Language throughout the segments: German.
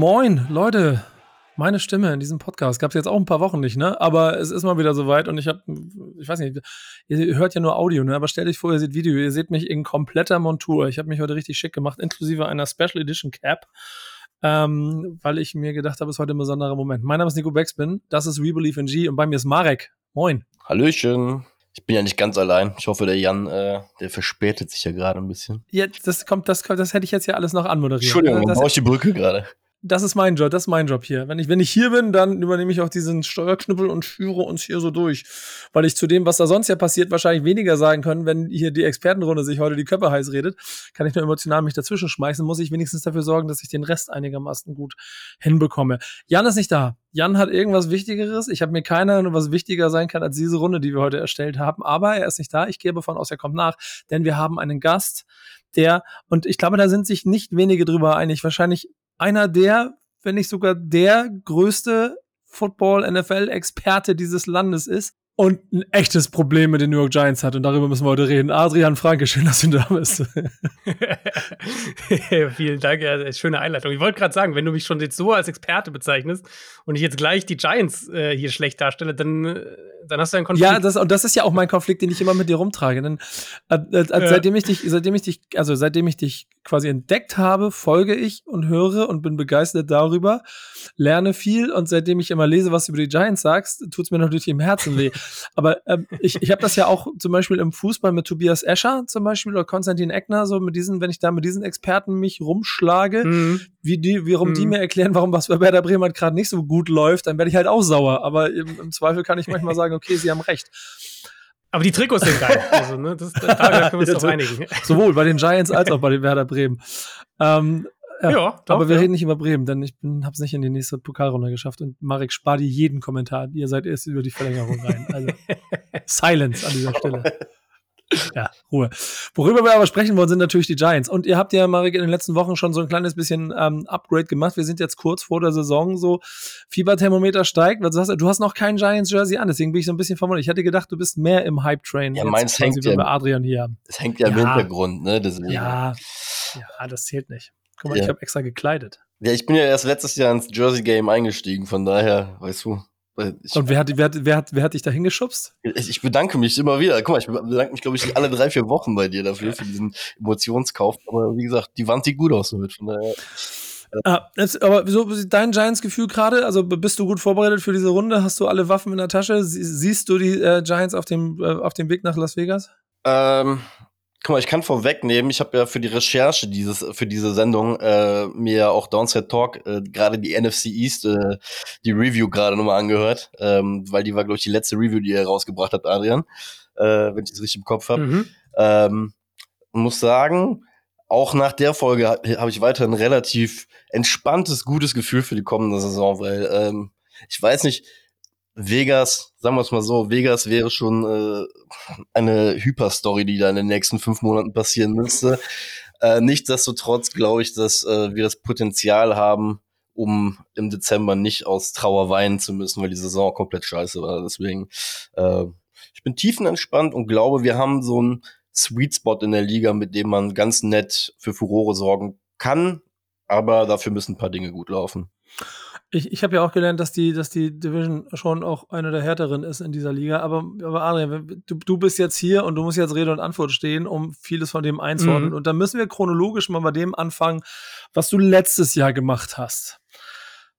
Moin, Leute. Meine Stimme in diesem Podcast gab es jetzt auch ein paar Wochen nicht, ne? Aber es ist mal wieder soweit und ich habe, ich weiß nicht, ihr hört ja nur Audio, ne? Aber stellt euch vor, ihr seht Video, ihr seht mich in kompletter Montur. Ich habe mich heute richtig schick gemacht, inklusive einer Special Edition Cap, ähm, weil ich mir gedacht habe, es ist heute ein besonderer Moment. Mein Name ist Nico Beckspin, das ist We Believe in G und bei mir ist Marek. Moin. Hallöchen. Ich bin ja nicht ganz allein. Ich hoffe, der Jan, äh, der verspätet sich ja gerade ein bisschen. Ja, das kommt, das kommt, das hätte ich jetzt ja alles noch anmoderiert. Entschuldigung, dann baue ich die Brücke gerade das ist mein Job, das ist mein Job hier. Wenn ich, wenn ich hier bin, dann übernehme ich auch diesen Steuerknüppel und führe uns hier so durch. Weil ich zu dem, was da sonst ja passiert, wahrscheinlich weniger sagen kann, wenn hier die Expertenrunde sich heute die Köpfe heiß redet, kann ich nur emotional mich dazwischen schmeißen, muss ich wenigstens dafür sorgen, dass ich den Rest einigermaßen gut hinbekomme. Jan ist nicht da. Jan hat irgendwas Wichtigeres. Ich habe mir keiner, was wichtiger sein kann als diese Runde, die wir heute erstellt haben. Aber er ist nicht da. Ich gehe davon aus, er kommt nach, denn wir haben einen Gast, der, und ich glaube, da sind sich nicht wenige drüber einig, wahrscheinlich einer der, wenn nicht sogar der größte Football-NFL-Experte dieses Landes ist und ein echtes Problem mit den New York Giants hat. Und darüber müssen wir heute reden. Adrian Franke, schön, dass du da bist. Vielen Dank, ja, schöne Einleitung. Ich wollte gerade sagen, wenn du mich schon jetzt so als Experte bezeichnest und ich jetzt gleich die Giants äh, hier schlecht darstelle, dann, äh, dann hast du einen Konflikt. Ja, das, und das ist ja auch mein Konflikt, den ich immer mit dir rumtrage. Denn, äh, äh, seitdem ich dich, seitdem ich dich, also seitdem ich dich quasi entdeckt habe, folge ich und höre und bin begeistert darüber, lerne viel und seitdem ich immer lese, was du über die Giants sagst, tut es mir natürlich im Herzen weh. Aber ähm, ich, ich habe das ja auch zum Beispiel im Fußball mit Tobias Escher zum Beispiel oder Konstantin Eckner, so mit diesen, wenn ich da mit diesen Experten mich rumschlage, mhm. wie die, wie warum mhm. die mir erklären, warum was bei Werder Bremen halt gerade nicht so gut läuft, dann werde ich halt auch sauer. Aber im, im Zweifel kann ich manchmal sagen, okay, sie haben recht. Aber die Trikots sind geil. Also, ne, das, da, da können wir uns doch einigen. Sowohl bei den Giants als auch bei den Werder Bremen. Ähm, ja, ja doch, aber wir ja. reden nicht über Bremen, denn ich habe es nicht in die nächste Pokalrunde geschafft. Und Marek, spar dir jeden Kommentar. Ihr seid erst über die Verlängerung rein. Also Silence an dieser Stelle. Ja, Ruhe. Worüber wir aber sprechen wollen, sind natürlich die Giants. Und ihr habt ja, Marek, in den letzten Wochen schon so ein kleines bisschen ähm, Upgrade gemacht. Wir sind jetzt kurz vor der Saison, so Fieberthermometer steigt. Du hast, du hast noch kein Giants-Jersey an, deswegen bin ich so ein bisschen verwundert. Ich hatte gedacht, du bist mehr im Hype-Train. Ja, meins hängt ja, bei Adrian hier. Es hängt ja, ja, im Hintergrund, ne? Deswegen. Ja, ja, das zählt nicht. Guck mal, ja. ich habe extra gekleidet. Ja, ich bin ja erst letztes Jahr ins Jersey Game eingestiegen, von daher, weißt du. Ich, Und wer hat, wer, hat, wer, hat, wer hat dich da hingeschubst? Ich, bedanke mich immer wieder. Guck mal, ich bedanke mich, glaube ich, alle drei, vier Wochen bei dir dafür, für diesen Emotionskauf. Aber wie gesagt, die Wand sieht gut aus damit. Von daher. Ah, jetzt, aber so dein Giants-Gefühl gerade? Also bist du gut vorbereitet für diese Runde? Hast du alle Waffen in der Tasche? siehst du die äh, Giants auf dem, äh, auf dem Weg nach Las Vegas? Ähm, Guck mal, ich kann vorwegnehmen, ich habe ja für die Recherche dieses, für diese Sendung äh, mir auch Downside Talk, äh, gerade die NFC East, äh, die Review gerade nochmal angehört, ähm, weil die war, glaube ich, die letzte Review, die er rausgebracht hat, Adrian, äh, wenn ich es richtig im Kopf habe. Mhm. Ähm, muss sagen, auch nach der Folge habe hab ich weiter ein relativ entspanntes, gutes Gefühl für die kommende Saison, weil ähm, ich weiß nicht, Vegas, sagen wir es mal so, Vegas wäre schon äh, eine Hyperstory, die da in den nächsten fünf Monaten passieren müsste. Äh, nichtsdestotrotz glaube ich, dass äh, wir das Potenzial haben, um im Dezember nicht aus Trauer weinen zu müssen, weil die Saison komplett scheiße war. Deswegen, äh, ich bin tiefenentspannt und glaube, wir haben so einen Sweet Spot in der Liga, mit dem man ganz nett für Furore sorgen kann, aber dafür müssen ein paar Dinge gut laufen. Ich, ich habe ja auch gelernt, dass die, dass die Division schon auch eine der härteren ist in dieser Liga. Aber, aber Adrian, du, du bist jetzt hier und du musst jetzt Rede und Antwort stehen, um vieles von dem einzuordnen. Mhm. Und da müssen wir chronologisch mal bei dem anfangen, was du letztes Jahr gemacht hast.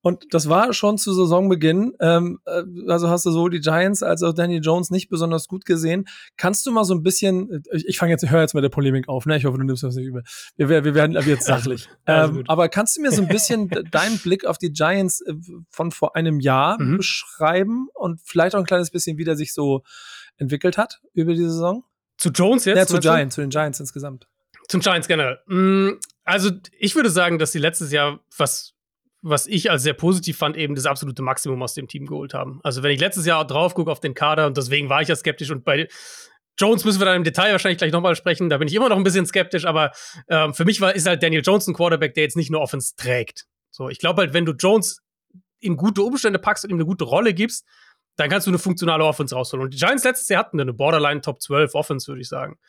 Und das war schon zu Saisonbeginn. Ähm, äh, also hast du sowohl die Giants als auch Danny Jones nicht besonders gut gesehen. Kannst du mal so ein bisschen, ich, ich fange jetzt, höre jetzt mit der Polemik auf, ne? Ich hoffe, du nimmst das nicht über. Wir, wir werden jetzt sachlich. Also, ähm, aber kannst du mir so ein bisschen deinen Blick auf die Giants äh, von vor einem Jahr mhm. beschreiben und vielleicht auch ein kleines bisschen, wie der sich so entwickelt hat über die Saison? Zu Jones jetzt? Ja, zu Giants, zu den Giants insgesamt. Zum Giants generell. Mm, also, ich würde sagen, dass sie letztes Jahr, was was ich als sehr positiv fand, eben das absolute Maximum aus dem Team geholt haben. Also wenn ich letztes Jahr drauf gucke auf den Kader und deswegen war ich ja skeptisch und bei Jones müssen wir dann im Detail wahrscheinlich gleich nochmal sprechen. Da bin ich immer noch ein bisschen skeptisch, aber ähm, für mich war, ist halt Daniel Jones ein Quarterback, der jetzt nicht nur Offense trägt. So, ich glaube halt, wenn du Jones in gute Umstände packst und ihm eine gute Rolle gibst, dann kannst du eine funktionale Offense rausholen. Und die Giants letztes Jahr hatten eine Borderline Top 12 Offense, würde ich sagen.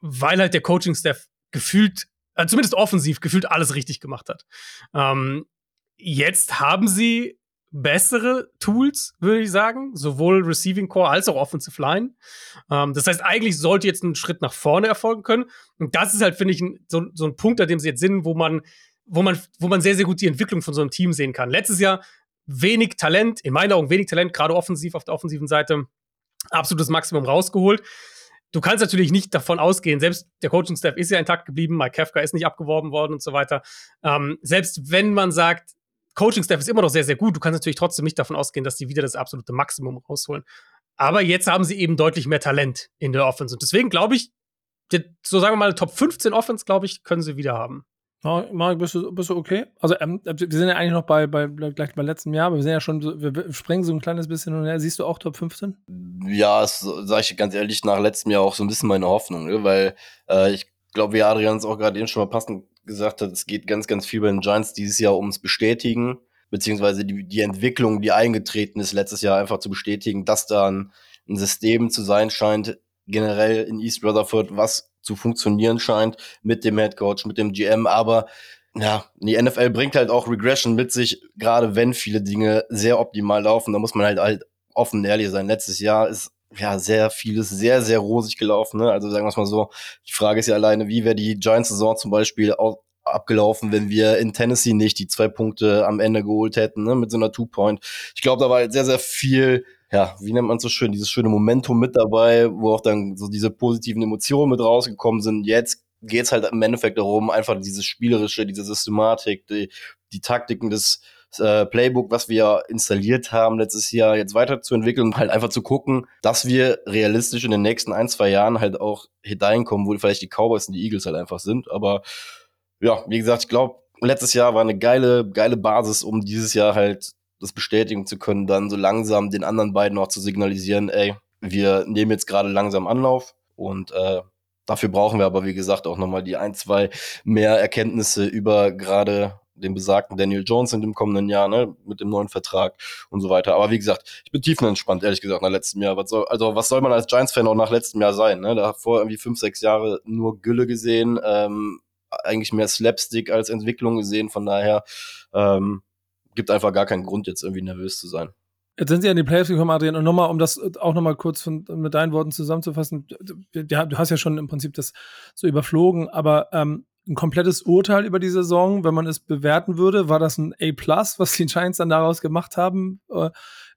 Weil halt der Coaching-Staff gefühlt, äh, zumindest offensiv, gefühlt alles richtig gemacht hat. Ähm, jetzt haben sie bessere Tools, würde ich sagen, sowohl Receiving Core als auch Offensive Line. Ähm, das heißt, eigentlich sollte jetzt ein Schritt nach vorne erfolgen können. Und das ist halt, finde ich, so, so ein Punkt, an dem sie jetzt sind, wo man, wo man, wo man sehr, sehr gut die Entwicklung von so einem Team sehen kann. Letztes Jahr wenig Talent, in meinen Augen wenig Talent, gerade offensiv auf der offensiven Seite, absolutes Maximum rausgeholt. Du kannst natürlich nicht davon ausgehen, selbst der Coaching-Staff ist ja intakt geblieben, Mike Kafka ist nicht abgeworben worden und so weiter. Ähm, selbst wenn man sagt, Coaching-Staff ist immer noch sehr, sehr gut. Du kannst natürlich trotzdem nicht davon ausgehen, dass die wieder das absolute Maximum rausholen. Aber jetzt haben sie eben deutlich mehr Talent in der Offense. Und deswegen glaube ich, so sagen wir mal, Top 15 Offense, glaube ich, können sie wieder haben. Marek, bist du, bist du okay? Also, ähm, wir sind ja eigentlich noch bei, bei, gleich beim letzten Jahr, aber wir sind ja schon, wir springen so ein kleines bisschen und her. Siehst du auch Top 15? Ja, das sage ich ganz ehrlich, nach letztem Jahr auch so ein bisschen meine Hoffnung, ne? weil äh, ich glaube, wie Adrian es auch gerade eben schon mal passend gesagt hat, es geht ganz, ganz viel bei den Giants dieses Jahr ums Bestätigen, beziehungsweise die, die Entwicklung, die eingetreten ist letztes Jahr, einfach zu bestätigen, dass da ein, ein System zu sein scheint, generell in East Rutherford, was zu funktionieren scheint mit dem Head Coach, mit dem GM, aber ja, die NFL bringt halt auch Regression mit sich, gerade wenn viele Dinge sehr optimal laufen, da muss man halt halt offen ehrlich sein. Letztes Jahr ist ja sehr vieles sehr, sehr rosig gelaufen. Ne? Also sagen wir es mal so, die Frage ist ja alleine, wie wäre die Giants-Saison zum Beispiel abgelaufen, wenn wir in Tennessee nicht die zwei Punkte am Ende geholt hätten, ne, mit so einer Two-Point. Ich glaube, da war halt sehr, sehr viel, ja, wie nennt man so schön, dieses schöne Momentum mit dabei, wo auch dann so diese positiven Emotionen mit rausgekommen sind. Jetzt geht's halt im Endeffekt darum, einfach dieses Spielerische, diese Systematik, die, die Taktiken des äh, Playbook, was wir installiert haben letztes Jahr, jetzt weiterzuentwickeln und halt einfach zu gucken, dass wir realistisch in den nächsten ein, zwei Jahren halt auch hineinkommen, wo vielleicht die Cowboys und die Eagles halt einfach sind. Aber ja, wie gesagt, ich glaube, letztes Jahr war eine geile, geile Basis, um dieses Jahr halt das bestätigen zu können, dann so langsam den anderen beiden auch zu signalisieren, ey, wir nehmen jetzt gerade langsam Anlauf und äh, dafür brauchen wir aber, wie gesagt, auch nochmal die ein, zwei mehr Erkenntnisse über gerade den besagten Daniel Jones in dem kommenden Jahr, ne, mit dem neuen Vertrag und so weiter. Aber wie gesagt, ich bin tiefenentspannt, ehrlich gesagt, nach letztem Jahr. Was soll, also, was soll man als Giants-Fan auch nach letztem Jahr sein, ne? Da vor irgendwie fünf, sechs Jahre nur Gülle gesehen, ähm, eigentlich mehr Slapstick als Entwicklung gesehen. Von daher ähm, gibt einfach gar keinen Grund, jetzt irgendwie nervös zu sein. Jetzt sind sie in die Playoffs gekommen, Adrian. Und nochmal, um das auch nochmal kurz von, mit deinen Worten zusammenzufassen. Du hast ja schon im Prinzip das so überflogen, aber ähm, ein komplettes Urteil über die Saison, wenn man es bewerten würde, war das ein A+, was die Giants dann daraus gemacht haben, äh,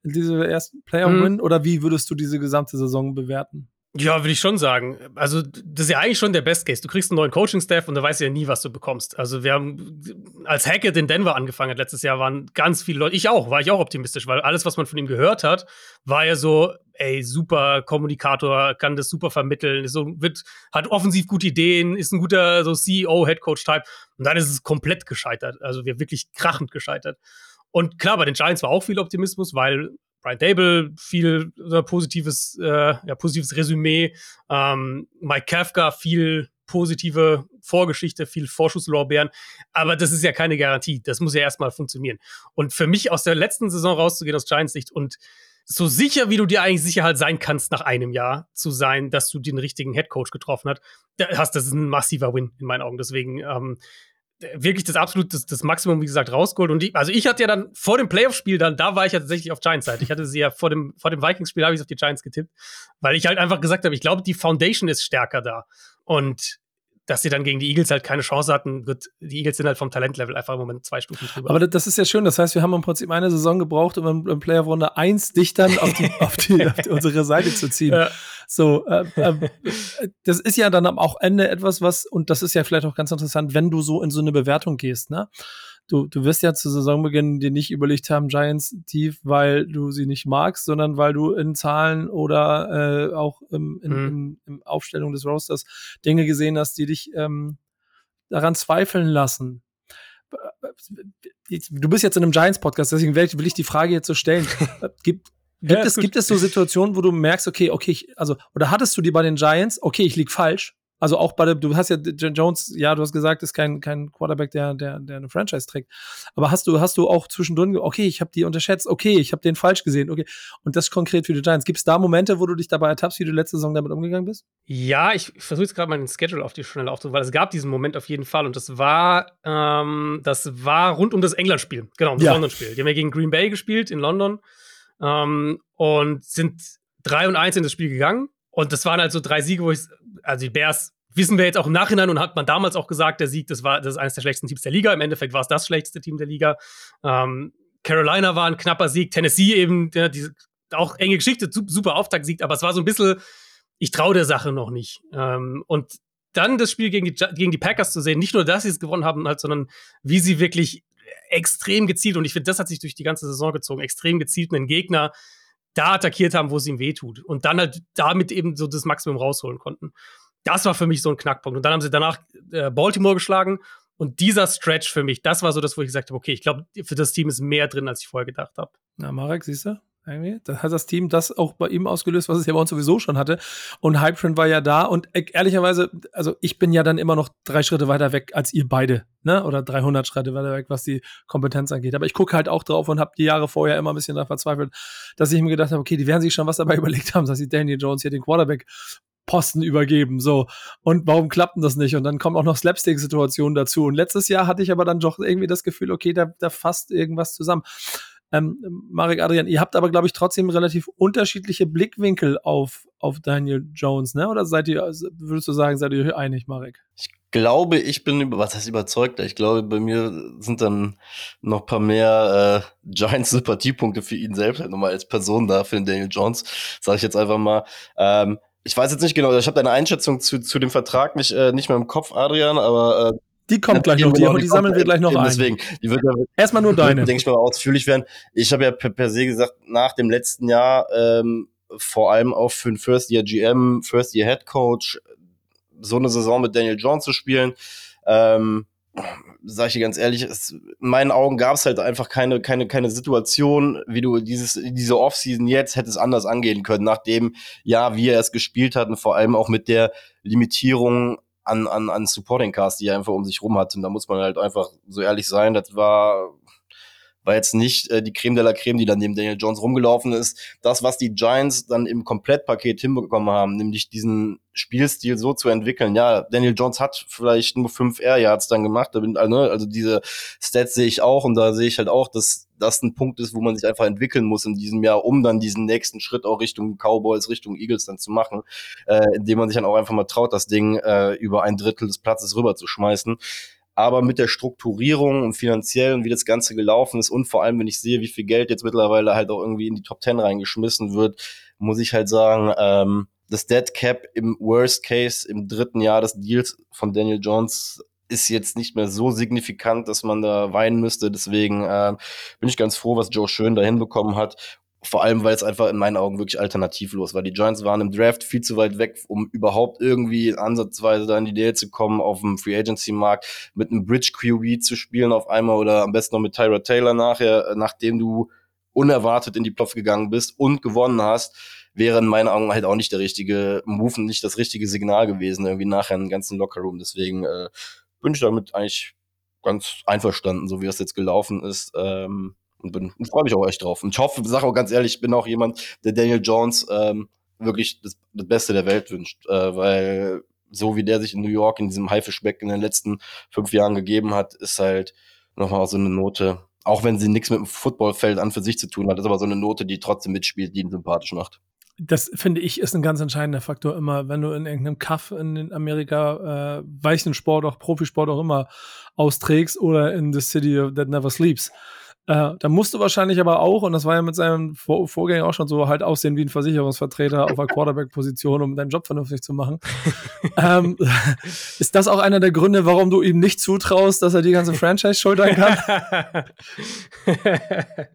in diese ersten Player-Win? Mhm. Oder wie würdest du diese gesamte Saison bewerten? Ja, würde ich schon sagen. Also, das ist ja eigentlich schon der Best Case. Du kriegst einen neuen Coaching-Staff und da weißt du ja nie, was du bekommst. Also, wir haben, als Hackett in Denver angefangen hat letztes Jahr, waren ganz viele Leute, ich auch, war ich auch optimistisch, weil alles, was man von ihm gehört hat, war ja so, ey, super Kommunikator, kann das super vermitteln, ist so, wird, hat offensiv gute Ideen, ist ein guter so CEO, Headcoach-Type. Und dann ist es komplett gescheitert. Also, wir wirklich krachend gescheitert. Und klar, bei den Giants war auch viel Optimismus, weil Brian Dable, viel äh, positives, äh, ja, positives Resümee. Ähm, Mike Kafka, viel positive Vorgeschichte, viel Vorschusslorbeeren. Aber das ist ja keine Garantie. Das muss ja erstmal funktionieren. Und für mich aus der letzten Saison rauszugehen aus Giants Sicht und so sicher, wie du dir eigentlich sicher halt sein kannst, nach einem Jahr zu sein, dass du den richtigen Headcoach getroffen hast, das ist ein massiver Win in meinen Augen. Deswegen ähm, wirklich das absolut das, das Maximum, wie gesagt, rausgeholt. Und die, also ich hatte ja dann vor dem Playoff-Spiel dann, da war ich ja tatsächlich auf Giants-Seite. Ich hatte sie ja vor dem, vor dem Vikings-Spiel habe ich auf die Giants getippt, weil ich halt einfach gesagt habe, ich glaube, die Foundation ist stärker da. Und dass sie dann gegen die Eagles halt keine Chance hatten. Gut, die Eagles sind halt vom Talentlevel einfach im Moment zwei Stufen drüber. Aber das ist ja schön. Das heißt, wir haben im Prinzip eine Saison gebraucht, um in Player Runde 1 dich dann auf, die, auf, die, auf die, unsere Seite zu ziehen. Ja. So, äh, äh, das ist ja dann am auch Ende etwas, was, und das ist ja vielleicht auch ganz interessant, wenn du so in so eine Bewertung gehst, ne? Du, du wirst ja zu Saisonbeginn dir nicht überlegt haben, Giants tief, weil du sie nicht magst, sondern weil du in Zahlen oder äh, auch im, in, mhm. in, in Aufstellung des Rosters Dinge gesehen hast, die dich ähm, daran zweifeln lassen. Du bist jetzt in einem Giants-Podcast, deswegen will ich die Frage jetzt so stellen. Gibt, Gibt, ja, es, gibt es so Situationen, wo du merkst, okay, okay, ich, also, oder hattest du die bei den Giants, okay, ich lieg falsch, Also auch bei der, du hast ja Jones, ja, du hast gesagt, ist kein, kein Quarterback, der, der, der eine Franchise trägt. Aber hast du, hast du auch zwischendrin, okay, ich habe die unterschätzt, okay, ich habe den falsch gesehen, okay. Und das konkret für die Giants. Gibt es da Momente, wo du dich dabei ertappst, wie du letzte Saison damit umgegangen bist? Ja, ich versuche jetzt gerade mal den Schedule auf die Schnelle aufzunehmen, weil es gab diesen Moment auf jeden Fall und das war, ähm, das war rund um das England-Spiel. Genau, das ja. London-Spiel. Die haben ja gegen Green Bay gespielt in London ähm, und sind 3 und 1 in das Spiel gegangen. Und das waren halt so drei Siege, wo ich, also die Bears wissen wir jetzt auch im Nachhinein und hat man damals auch gesagt, der Sieg, das war das ist eines der schlechtesten Teams der Liga. Im Endeffekt war es das schlechteste Team der Liga. Ähm, Carolina war ein knapper Sieg, Tennessee eben, ja, diese, auch enge Geschichte, super Auftaktsieg, aber es war so ein bisschen, ich traue der Sache noch nicht. Ähm, und dann das Spiel gegen die, gegen die Packers zu sehen, nicht nur, dass sie es gewonnen haben, halt, sondern wie sie wirklich extrem gezielt, und ich finde, das hat sich durch die ganze Saison gezogen, extrem gezielt einen Gegner da attackiert haben, wo es ihm wehtut. Und dann halt damit eben so das Maximum rausholen konnten. Das war für mich so ein Knackpunkt. Und dann haben sie danach äh, Baltimore geschlagen. Und dieser Stretch für mich, das war so das, wo ich gesagt habe, okay, ich glaube, für das Team ist mehr drin, als ich vorher gedacht habe. Na, Marek, siehst du? Irgendwie. Da hat das Team das auch bei ihm ausgelöst, was es ja bei uns sowieso schon hatte. Und Hype Trend war ja da. Und e ehrlicherweise, also ich bin ja dann immer noch drei Schritte weiter weg als ihr beide, ne? Oder 300 Schritte weiter weg, was die Kompetenz angeht. Aber ich gucke halt auch drauf und habe die Jahre vorher immer ein bisschen da verzweifelt, dass ich mir gedacht habe, okay, die werden sich schon was dabei überlegt haben, dass sie Daniel Jones hier den Quarterback Posten übergeben, so. Und warum klappt denn das nicht? Und dann kommen auch noch Slapstick-Situationen dazu. Und letztes Jahr hatte ich aber dann doch irgendwie das Gefühl, okay, da, da fasst irgendwas zusammen. Ähm, Marek Adrian, ihr habt aber, glaube ich, trotzdem relativ unterschiedliche Blickwinkel auf, auf Daniel Jones, ne? Oder seid ihr, würdest du sagen, seid ihr einig, Marek? Ich glaube, ich bin über, was heißt überzeugt? Ich glaube, bei mir sind dann noch paar mehr äh, Giants-Sympathiepunkte für ihn selbst, halt nochmal als Person da, für den Daniel Jones, sage ich jetzt einfach mal. Ähm, ich weiß jetzt nicht genau, ich habe deine Einschätzung zu, zu dem Vertrag nicht, äh, nicht mehr im Kopf, Adrian, aber äh, die kommt gleich noch, die, die, die sammeln wir gleich noch ein. Deswegen, die wird ja, erstmal nur deine. Denke ich mal ausführlich werden. Ich habe ja per, per, se gesagt, nach dem letzten Jahr ähm, vor allem auch für einen First Year GM, First Year Head Coach so eine Saison mit Daniel Jones zu spielen. Ähm, sag ich dir ganz ehrlich, es, in meinen Augen gab es halt einfach keine, keine, keine Situation, wie du dieses, diese Offseason jetzt hättest anders angehen können, nachdem, ja, wie er es gespielt hat und vor allem auch mit der Limitierung an, an, an Supporting Cast, die er einfach um sich rum hat. Und da muss man halt einfach so ehrlich sein, das war war jetzt nicht äh, die Creme de la Creme, die dann neben Daniel Jones rumgelaufen ist. Das, was die Giants dann im Komplettpaket hinbekommen haben, nämlich diesen Spielstil so zu entwickeln. Ja, Daniel Jones hat vielleicht nur fünf Air Yards dann gemacht. Ne, also diese Stats sehe ich auch und da sehe ich halt auch, dass das ein Punkt ist, wo man sich einfach entwickeln muss in diesem Jahr, um dann diesen nächsten Schritt auch Richtung Cowboys, Richtung Eagles dann zu machen, äh, indem man sich dann auch einfach mal traut, das Ding äh, über ein Drittel des Platzes rüber zu schmeißen aber mit der Strukturierung und finanziell und wie das Ganze gelaufen ist und vor allem, wenn ich sehe, wie viel Geld jetzt mittlerweile halt auch irgendwie in die Top Ten reingeschmissen wird, muss ich halt sagen, ähm, das Dead Cap im Worst Case im dritten Jahr des Deals von Daniel Jones ist jetzt nicht mehr so signifikant, dass man da weinen müsste. Deswegen äh, bin ich ganz froh, was Joe Schön da hinbekommen hat. Vor allem, weil es einfach in meinen Augen wirklich alternativlos war. Die Giants waren im Draft viel zu weit weg, um überhaupt irgendwie ansatzweise da in die Nähe zu kommen, auf dem Free Agency Markt mit einem Bridge QB zu spielen auf einmal oder am besten noch mit Tyra Taylor nachher, nachdem du unerwartet in die Plopf gegangen bist und gewonnen hast, wäre in meinen Augen halt auch nicht der richtige Move und nicht das richtige Signal gewesen, irgendwie nachher im ganzen Lockerroom. Deswegen äh, bin ich damit eigentlich ganz einverstanden, so wie es jetzt gelaufen ist. Ähm, und bin und freue mich auch echt drauf. Und ich hoffe, sage auch ganz ehrlich, ich bin auch jemand, der Daniel Jones ähm, wirklich das, das Beste der Welt wünscht, äh, weil so wie der sich in New York in diesem Haifischbeck in den letzten fünf Jahren gegeben hat, ist halt nochmal so eine Note, auch wenn sie nichts mit dem Footballfeld an für sich zu tun hat, ist aber so eine Note, die trotzdem mitspielt, die ihn sympathisch macht. Das finde ich ist ein ganz entscheidender Faktor immer, wenn du in irgendeinem Kaff in Amerika äh, weichen Sport, auch Profisport auch immer austrägst oder in the city that never sleeps äh, da musst du wahrscheinlich aber auch, und das war ja mit seinem Vor Vorgänger auch schon so, halt aussehen wie ein Versicherungsvertreter auf der Quarterback-Position, um deinen Job vernünftig zu machen. ähm, ist das auch einer der Gründe, warum du ihm nicht zutraust, dass er die ganze Franchise schultern kann?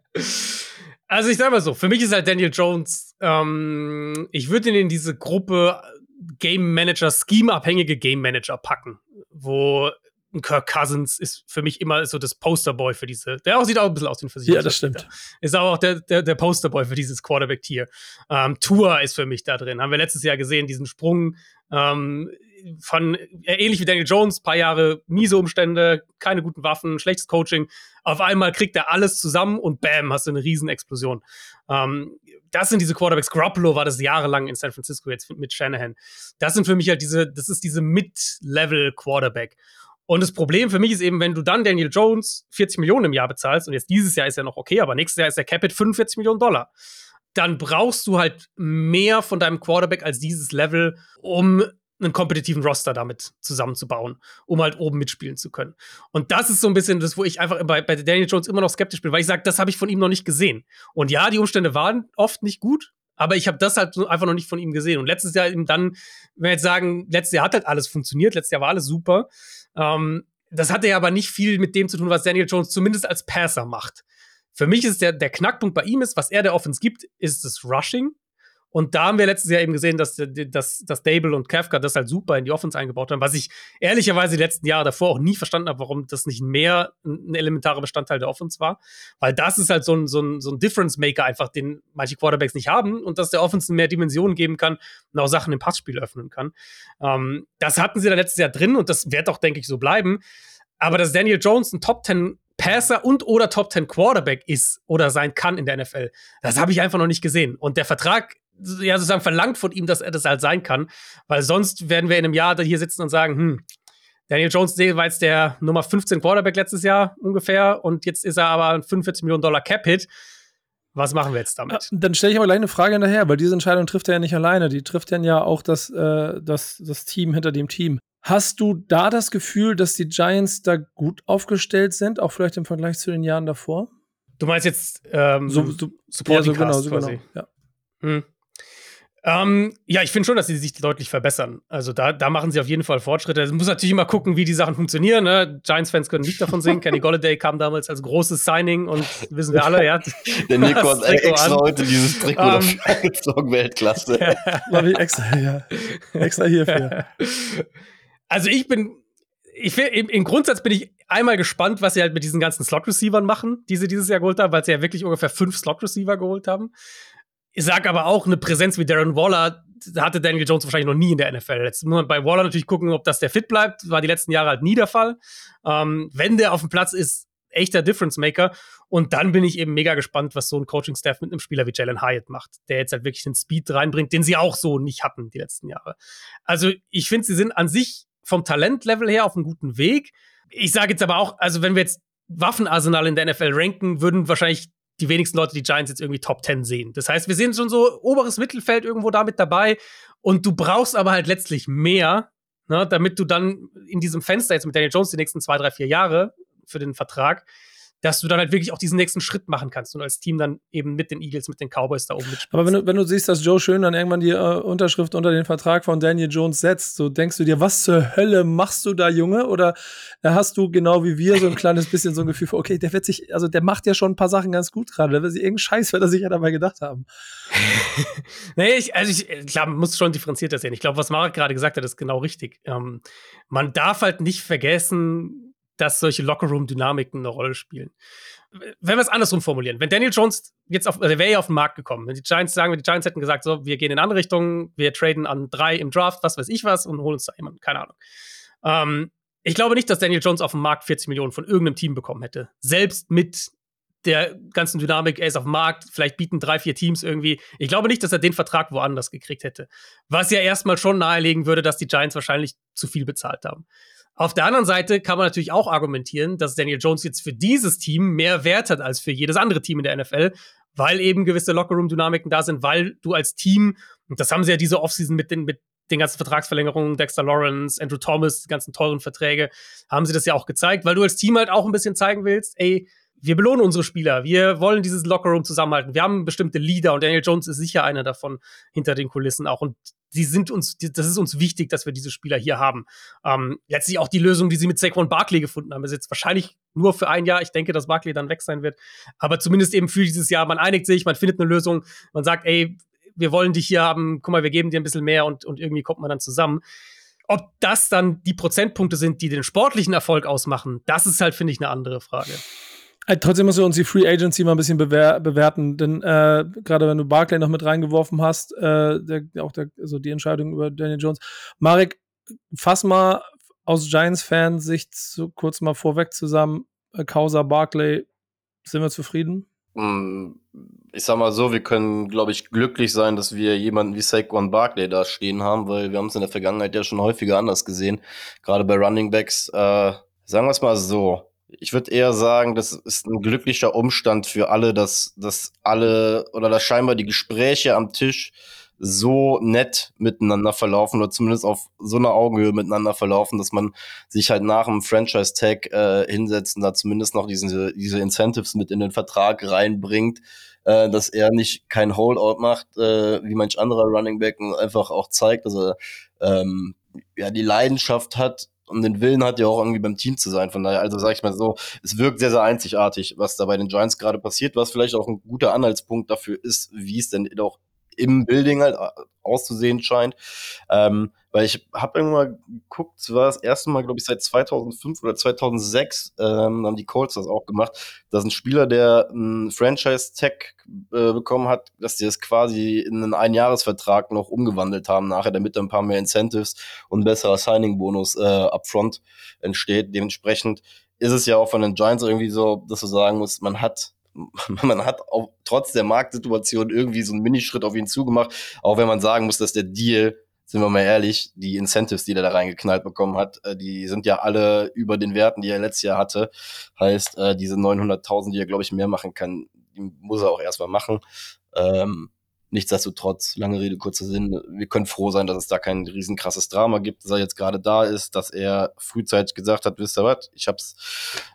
Also ich sag mal so, für mich ist halt Daniel Jones, ähm, ich würde ihn in diese Gruppe Game Manager, Scheme-abhängige Game Manager packen, wo Kirk Cousins ist für mich immer so das Posterboy für diese. Der auch, sieht auch ein bisschen aus wie ein Versicherer. Ja, das stimmt. Ist auch der, der, der Posterboy für dieses Quarterback-Tier. Ähm, Tour ist für mich da drin. Haben wir letztes Jahr gesehen, diesen Sprung. Ähm, von äh, ähnlich wie Daniel Jones, paar Jahre miese Umstände, keine guten Waffen, schlechtes Coaching. Auf einmal kriegt er alles zusammen und bam, hast du eine Riesenexplosion. Ähm, das sind diese Quarterbacks. Garoppolo war das jahrelang in San Francisco jetzt mit Shanahan. Das sind für mich halt diese, das ist diese Mid-Level Quarterback. Und das Problem für mich ist eben, wenn du dann Daniel Jones 40 Millionen im Jahr bezahlst, und jetzt dieses Jahr ist ja noch okay, aber nächstes Jahr ist der Capit 45 Millionen Dollar dann brauchst du halt mehr von deinem Quarterback als dieses Level, um einen kompetitiven Roster damit zusammenzubauen, um halt oben mitspielen zu können. Und das ist so ein bisschen das, wo ich einfach bei, bei Daniel Jones immer noch skeptisch bin, weil ich sage, das habe ich von ihm noch nicht gesehen. Und ja, die Umstände waren oft nicht gut, aber ich habe das halt einfach noch nicht von ihm gesehen. Und letztes Jahr eben dann, wenn wir jetzt sagen, letztes Jahr hat halt alles funktioniert, letztes Jahr war alles super. Ähm, das hatte ja aber nicht viel mit dem zu tun, was Daniel Jones zumindest als Passer macht. Für mich ist der, der Knackpunkt bei ihm ist, was er der Offense gibt, ist das Rushing. Und da haben wir letztes Jahr eben gesehen, dass, dass, dass Dable und Kafka das halt super in die Offense eingebaut haben, was ich ehrlicherweise die letzten Jahre davor auch nie verstanden habe, warum das nicht mehr ein elementarer Bestandteil der Offense war. Weil das ist halt so ein, so ein, so ein Difference-Maker einfach, den manche Quarterbacks nicht haben und dass der Offense mehr Dimensionen geben kann und auch Sachen im Passspiel öffnen kann. Ähm, das hatten sie da letztes Jahr drin und das wird auch, denke ich, so bleiben. Aber dass Daniel Jones ein Top 10 Passer und oder Top 10 Quarterback ist oder sein kann in der NFL. Das habe ich einfach noch nicht gesehen. Und der Vertrag ja sozusagen verlangt von ihm, dass er das halt sein kann, weil sonst werden wir in einem Jahr hier sitzen und sagen, hm, Daniel Jones war jetzt der Nummer 15 Quarterback letztes Jahr ungefähr und jetzt ist er aber ein 45 Millionen Dollar Cap-Hit. Was machen wir jetzt damit? Dann stelle ich aber gleich eine Frage hinterher, weil diese Entscheidung trifft er ja nicht alleine. Die trifft dann ja auch das, äh, das, das Team hinter dem Team. Hast du da das Gefühl, dass die Giants da gut aufgestellt sind, auch vielleicht im Vergleich zu den Jahren davor? Du meinst jetzt ähm, so, so, Supporting ja, so genau, so genau. Ja. Hm. Ähm, ja, ich finde schon, dass sie sich deutlich verbessern. Also da, da machen sie auf jeden Fall Fortschritte. Es muss natürlich immer gucken, wie die Sachen funktionieren. Ne? Giants-Fans können nicht davon sehen. Kenny Golladay kam damals als großes Signing und wissen wir alle, ja. Der Nico hat extra an. heute dieses Trikot um, ähm, angezogen, Weltklasse. Habe ich extra, ja. Extra hierfür. Also ich bin, ich find, im, im, Grundsatz bin ich einmal gespannt, was sie halt mit diesen ganzen Slot-Receivern machen, die sie dieses Jahr geholt haben, weil sie ja wirklich ungefähr fünf Slot-Receiver geholt haben. Ich sag aber auch, eine Präsenz wie Darren Waller hatte Daniel Jones wahrscheinlich noch nie in der NFL. Jetzt muss man bei Waller natürlich gucken, ob das der fit bleibt. War die letzten Jahre halt nie der Fall. Ähm, wenn der auf dem Platz ist, echter Difference Maker. Und dann bin ich eben mega gespannt, was so ein Coaching-Staff mit einem Spieler wie Jalen Hyatt macht, der jetzt halt wirklich den Speed reinbringt, den sie auch so nicht hatten die letzten Jahre. Also ich finde, sie sind an sich vom Talentlevel her auf einem guten Weg. Ich sage jetzt aber auch, also wenn wir jetzt Waffenarsenal in der NFL ranken, würden wahrscheinlich die wenigsten Leute die Giants jetzt irgendwie Top 10 sehen. Das heißt, wir sehen schon so oberes Mittelfeld irgendwo damit dabei und du brauchst aber halt letztlich mehr, ne, damit du dann in diesem Fenster jetzt mit Daniel Jones die nächsten zwei, drei, vier Jahre für den Vertrag dass du dann halt wirklich auch diesen nächsten Schritt machen kannst und als Team dann eben mit den Eagles, mit den Cowboys da oben mitspielst. Aber wenn du, wenn du siehst, dass Joe Schön dann irgendwann die äh, Unterschrift unter den Vertrag von Daniel Jones setzt, so denkst du dir, was zur Hölle machst du da, Junge? Oder äh, hast du genau wie wir so ein kleines bisschen so ein Gefühl, okay, der wird sich, also der macht ja schon ein paar Sachen ganz gut gerade, der wird sich irgendeinen Scheiß, wird er sich ja dabei gedacht haben. nee, ich, also ich, klar, man muss schon differenzierter sehen. Ich glaube, was Marek gerade gesagt hat, ist genau richtig. Ähm, man darf halt nicht vergessen, dass solche Lockerroom-Dynamiken eine Rolle spielen. Wenn wir es andersrum formulieren, wenn Daniel Jones jetzt auf, also wäre ja auf den Markt gekommen, wenn die Giants sagen, die Giants hätten gesagt, so, wir gehen in andere Richtung, wir traden an drei im Draft, was weiß ich was, und holen uns da jemanden, keine Ahnung. Ähm, ich glaube nicht, dass Daniel Jones auf dem Markt 40 Millionen von irgendeinem Team bekommen hätte. Selbst mit der ganzen Dynamik, er ist auf dem Markt, vielleicht bieten drei, vier Teams irgendwie. Ich glaube nicht, dass er den Vertrag woanders gekriegt hätte. Was ja erstmal schon nahelegen würde, dass die Giants wahrscheinlich zu viel bezahlt haben. Auf der anderen Seite kann man natürlich auch argumentieren, dass Daniel Jones jetzt für dieses Team mehr Wert hat als für jedes andere Team in der NFL, weil eben gewisse Lockerroom-Dynamiken da sind, weil du als Team, und das haben sie ja diese Offseason mit den, mit den ganzen Vertragsverlängerungen, Dexter Lawrence, Andrew Thomas, die ganzen teuren Verträge, haben sie das ja auch gezeigt, weil du als Team halt auch ein bisschen zeigen willst, ey, wir belohnen unsere Spieler, wir wollen dieses Lockerroom zusammenhalten, wir haben bestimmte Leader und Daniel Jones ist sicher einer davon hinter den Kulissen auch. Und die sind uns, das ist uns wichtig, dass wir diese Spieler hier haben. Ähm, letztlich auch die Lösung, die sie mit Saquon Barkley gefunden haben, ist jetzt wahrscheinlich nur für ein Jahr. Ich denke, dass Barkley dann weg sein wird. Aber zumindest eben für dieses Jahr. Man einigt sich, man findet eine Lösung, man sagt, ey, wir wollen dich hier haben, guck mal, wir geben dir ein bisschen mehr und, und irgendwie kommt man dann zusammen. Ob das dann die Prozentpunkte sind, die den sportlichen Erfolg ausmachen, das ist halt, finde ich, eine andere Frage. Äh, trotzdem musst du uns die Free Agency mal ein bisschen bewer bewerten, denn äh, gerade wenn du Barclay noch mit reingeworfen hast, äh, der, auch der, also die Entscheidung über Daniel Jones. Marek, fass mal aus Giants-Fansicht so kurz mal vorweg zusammen. Äh, Causa Barkley, sind wir zufrieden? Hm, ich sag mal so, wir können, glaube ich, glücklich sein, dass wir jemanden wie Saquon Barkley da stehen haben, weil wir haben es in der Vergangenheit ja schon häufiger anders gesehen. Gerade bei Running Backs. Äh, sagen wir es mal so. Ich würde eher sagen, das ist ein glücklicher Umstand für alle, dass, dass alle oder dass scheinbar die Gespräche am Tisch so nett miteinander verlaufen oder zumindest auf so einer Augenhöhe miteinander verlaufen, dass man sich halt nach dem Franchise-Tag äh, hinsetzt und da zumindest noch diese, diese Incentives mit in den Vertrag reinbringt, äh, dass er nicht kein Holdout macht, äh, wie manch anderer Running Back und einfach auch zeigt, dass er ähm, ja die Leidenschaft hat und den Willen hat ja auch irgendwie beim Team zu sein. Von daher, also sag ich mal so, es wirkt sehr, sehr einzigartig, was da bei den Giants gerade passiert, was vielleicht auch ein guter Anhaltspunkt dafür ist, wie es denn auch im Building halt äh, auszusehen scheint. Ähm, weil ich habe irgendwann geguckt, es war das erste Mal, glaube ich, seit 2005 oder 2006 ähm, haben die Colts das auch gemacht, dass ein Spieler, der einen Franchise-Tag äh, bekommen hat, dass die das quasi in einen Einjahresvertrag noch umgewandelt haben nachher, damit da ein paar mehr Incentives und ein besserer Signing-Bonus äh, upfront entsteht. Dementsprechend ist es ja auch von den Giants irgendwie so, dass du sagen musst, man hat man hat auch trotz der Marktsituation irgendwie so einen Minischritt auf ihn zugemacht, auch wenn man sagen muss, dass der Deal, sind wir mal ehrlich, die Incentives, die er da reingeknallt bekommen hat, äh, die sind ja alle über den Werten, die er letztes Jahr hatte. Heißt, äh, diese 900.000, die er, glaube ich, mehr machen kann, die muss er auch erstmal machen. Ähm, Nichtsdestotrotz, lange Rede, kurzer Sinn, wir können froh sein, dass es da kein riesenkrasses Drama gibt, dass er jetzt gerade da ist, dass er frühzeitig gesagt hat, wisst ihr was, ich habe es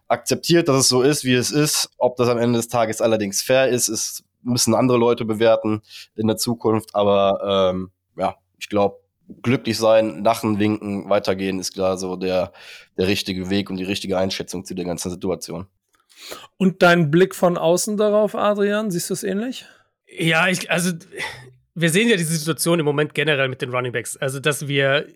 akzeptiert, dass es so ist, wie es ist. Ob das am Ende des Tages allerdings fair ist, ist müssen andere Leute bewerten in der Zukunft. Aber ähm, ja, ich glaube, glücklich sein, lachen, winken, weitergehen ist klar so der, der richtige Weg und die richtige Einschätzung zu der ganzen Situation. Und dein Blick von außen darauf, Adrian, siehst du es ähnlich? Ja, ich, also wir sehen ja diese Situation im Moment generell mit den Running Backs. Also, dass wir,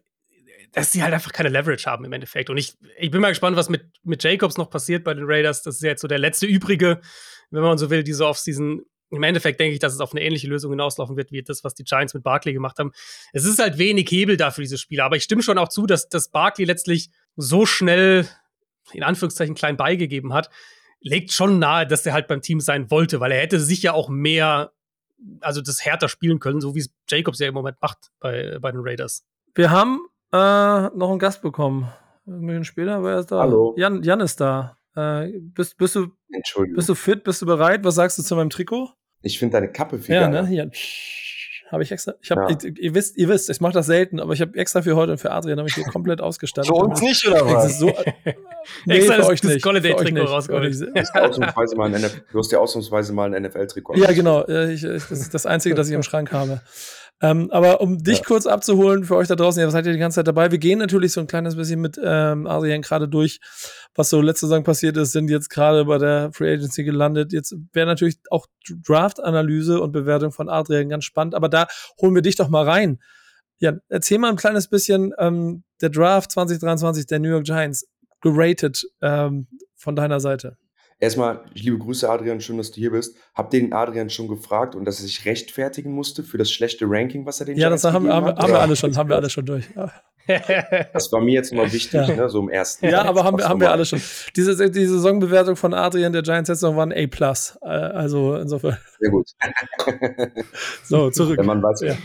dass sie halt einfach keine Leverage haben im Endeffekt. Und ich, ich bin mal gespannt, was mit, mit Jacobs noch passiert bei den Raiders. Das ist ja jetzt so der letzte übrige, wenn man so will, diese Offseason. Im Endeffekt denke ich, dass es auf eine ähnliche Lösung hinauslaufen wird, wie das, was die Giants mit Barkley gemacht haben. Es ist halt wenig Hebel da für diese Spieler. Aber ich stimme schon auch zu, dass, dass Barkley letztlich so schnell, in Anführungszeichen, klein beigegeben hat, legt schon nahe, dass er halt beim Team sein wollte, weil er hätte sich ja auch mehr also das härter spielen können, so wie es Jacobs ja im Moment macht bei, bei den Raiders. Wir haben äh, noch einen Gast bekommen. Ein bisschen später, wer ist da? Hallo. Jan, Jan ist da. Äh, bist, bist, du, bist du fit? Bist du bereit? Was sagst du zu meinem Trikot? Ich finde deine Kappe viel Ja, ne? Hier. Habe ich extra. Ich habe, ja. ihr, wisst, ihr wisst, ich mache das selten, aber ich habe extra für heute und für Adrian habe ich hier komplett ausgestattet. Für uns nicht oder was? So, nee, extra für euch nicht. Holiday-Trikot rausgeholt. Du hast ja ausnahmsweise mal ein NFL-Trikot. Ja, genau. Ich, ich, das ist das Einzige, das ich im Schrank habe. Ähm, aber um dich ja. kurz abzuholen, für euch da draußen, ja, seid ihr die ganze Zeit dabei? Wir gehen natürlich so ein kleines bisschen mit ähm, Adrian gerade durch, was so letzte Saison passiert ist, sind jetzt gerade bei der Free Agency gelandet. Jetzt wäre natürlich auch Draft-Analyse und Bewertung von Adrian ganz spannend, aber da holen wir dich doch mal rein. Ja, erzähl mal ein kleines bisschen ähm, der Draft 2023 der New York Giants geratet ähm, von deiner Seite. Erstmal, liebe Grüße, Adrian, schön, dass du hier bist. Hab den Adrian schon gefragt und dass er sich rechtfertigen musste für das schlechte Ranking, was er den Ja, Giants das haben, haben, hat? haben wir alle schon, haben wir alle schon durch. Ja. Das war mir jetzt mal wichtig, ja. ne, so im ersten. Ja, aber haben wir, haben wir alle schon. Diese, die Saisonbewertung von Adrian der Giants letzte Saison war ein A+. Äh, also insofern. Sehr gut. so, zurück. Wenn man weiß. Ja,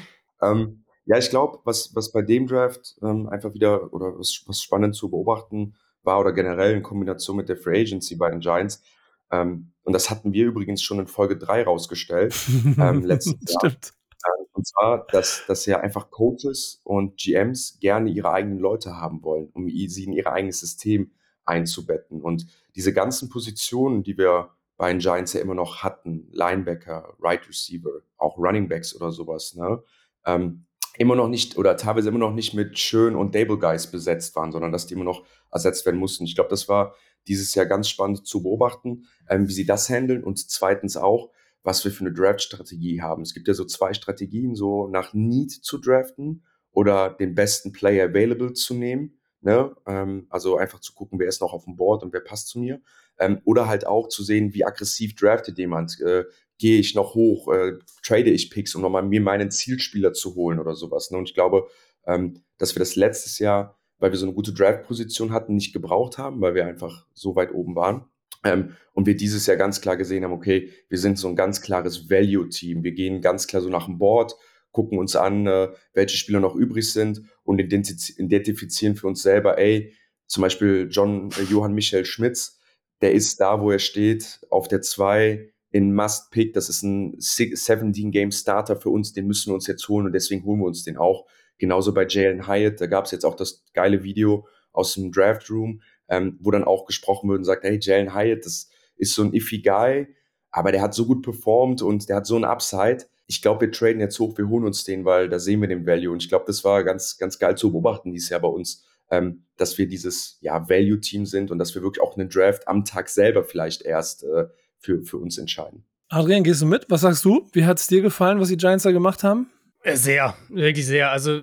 ähm, ja ich glaube, was, was bei dem Draft ähm, einfach wieder oder was, was spannend zu beobachten war oder generell in Kombination mit der Free Agency bei den Giants. Ähm, und das hatten wir übrigens schon in Folge 3 rausgestellt, ähm, letztes Jahr. Ähm, und zwar, dass, dass ja einfach Coaches und GMs gerne ihre eigenen Leute haben wollen, um sie in ihr eigenes System einzubetten. Und diese ganzen Positionen, die wir bei den Giants ja immer noch hatten, Linebacker, Right Receiver, auch Running Backs oder sowas, ne? Ähm, immer noch nicht oder teilweise immer noch nicht mit Schön und Dable Guys besetzt waren, sondern dass die immer noch ersetzt werden mussten. Ich glaube, das war dieses Jahr ganz spannend zu beobachten, ähm, wie sie das handeln und zweitens auch, was wir für eine Draft-Strategie haben. Es gibt ja so zwei Strategien, so nach Need zu draften oder den besten Player available zu nehmen. Ne? Ähm, also einfach zu gucken, wer ist noch auf dem Board und wer passt zu mir. Ähm, oder halt auch zu sehen, wie aggressiv draftet jemand. Äh, gehe ich noch hoch, äh, trade ich Picks, um nochmal mir meinen Zielspieler zu holen oder sowas. Ne? Und ich glaube, ähm, dass wir das letztes Jahr, weil wir so eine gute Draft-Position hatten, nicht gebraucht haben, weil wir einfach so weit oben waren. Ähm, und wir dieses Jahr ganz klar gesehen haben, okay, wir sind so ein ganz klares Value-Team. Wir gehen ganz klar so nach dem Board, gucken uns an, äh, welche Spieler noch übrig sind und identifizieren für uns selber, ey, zum Beispiel John äh, Johann Michael Schmitz, der ist da, wo er steht, auf der 2 in Must Pick. Das ist ein 17-Game-Starter für uns, den müssen wir uns jetzt holen und deswegen holen wir uns den auch. Genauso bei Jalen Hyatt, da gab es jetzt auch das geile Video aus dem Draft Room, ähm, wo dann auch gesprochen wird und sagt, hey, Jalen Hyatt, das ist so ein iffy Guy, aber der hat so gut performt und der hat so ein Upside. Ich glaube, wir traden jetzt hoch, wir holen uns den, weil da sehen wir den Value. Und ich glaube, das war ganz, ganz geil zu beobachten dieses Jahr bei uns, ähm, dass wir dieses ja, Value-Team sind und dass wir wirklich auch einen Draft am Tag selber vielleicht erst äh, für, für uns entscheiden. Adrian, gehst du mit? Was sagst du? Wie hat es dir gefallen, was die Giants da gemacht haben? Äh, sehr, wirklich sehr. Also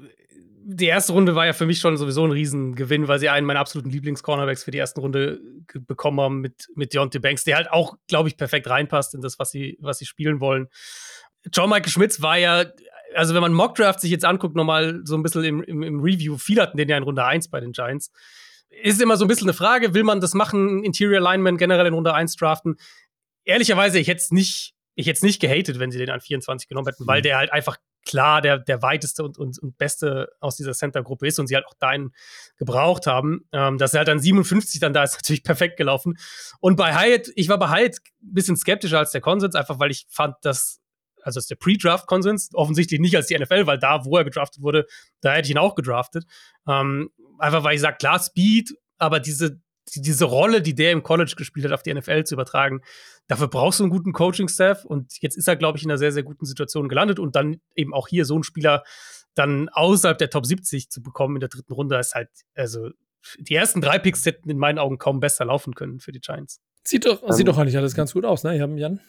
die erste Runde war ja für mich schon sowieso ein Riesengewinn, weil sie einen meiner absoluten Lieblings-Cornerbacks für die erste Runde bekommen haben mit, mit Deontay Banks, der halt auch, glaube ich, perfekt reinpasst in das, was sie, was sie spielen wollen. John Michael Schmitz war ja, also wenn man Mockdraft sich jetzt anguckt, nochmal so ein bisschen im, im, im Review, viele hatten den ja in Runde 1 bei den Giants. Ist immer so ein bisschen eine Frage, will man das machen, Interior Alignment generell in Runde 1 draften? Ehrlicherweise, ich hätte es nicht, ich hätte es nicht gehatet, wenn sie den an 24 genommen hätten, mhm. weil der halt einfach klar der, der weiteste und, und, und beste aus dieser Center-Gruppe ist und sie halt auch deinen gebraucht haben. Ähm, dass er halt an 57 dann da ist, natürlich perfekt gelaufen. Und bei Hyatt, ich war bei Hyatt ein bisschen skeptischer als der Konsens, einfach weil ich fand, dass also ist der Pre-Draft-Konsens, offensichtlich nicht als die NFL, weil da, wo er gedraftet wurde, da hätte ich ihn auch gedraftet. Ähm, einfach weil ich sage, klar, Speed, aber diese, diese Rolle, die der im College gespielt hat, auf die NFL zu übertragen, dafür brauchst du einen guten Coaching-Staff. Und jetzt ist er, glaube ich, in einer sehr, sehr guten Situation gelandet. Und dann eben auch hier so einen Spieler dann außerhalb der Top 70 zu bekommen in der dritten Runde, ist halt, also die ersten drei Picks hätten in meinen Augen kaum besser laufen können für die Giants. Sieht doch, ähm, sieht doch eigentlich alles ganz gut aus, ne? Ich habe Jan.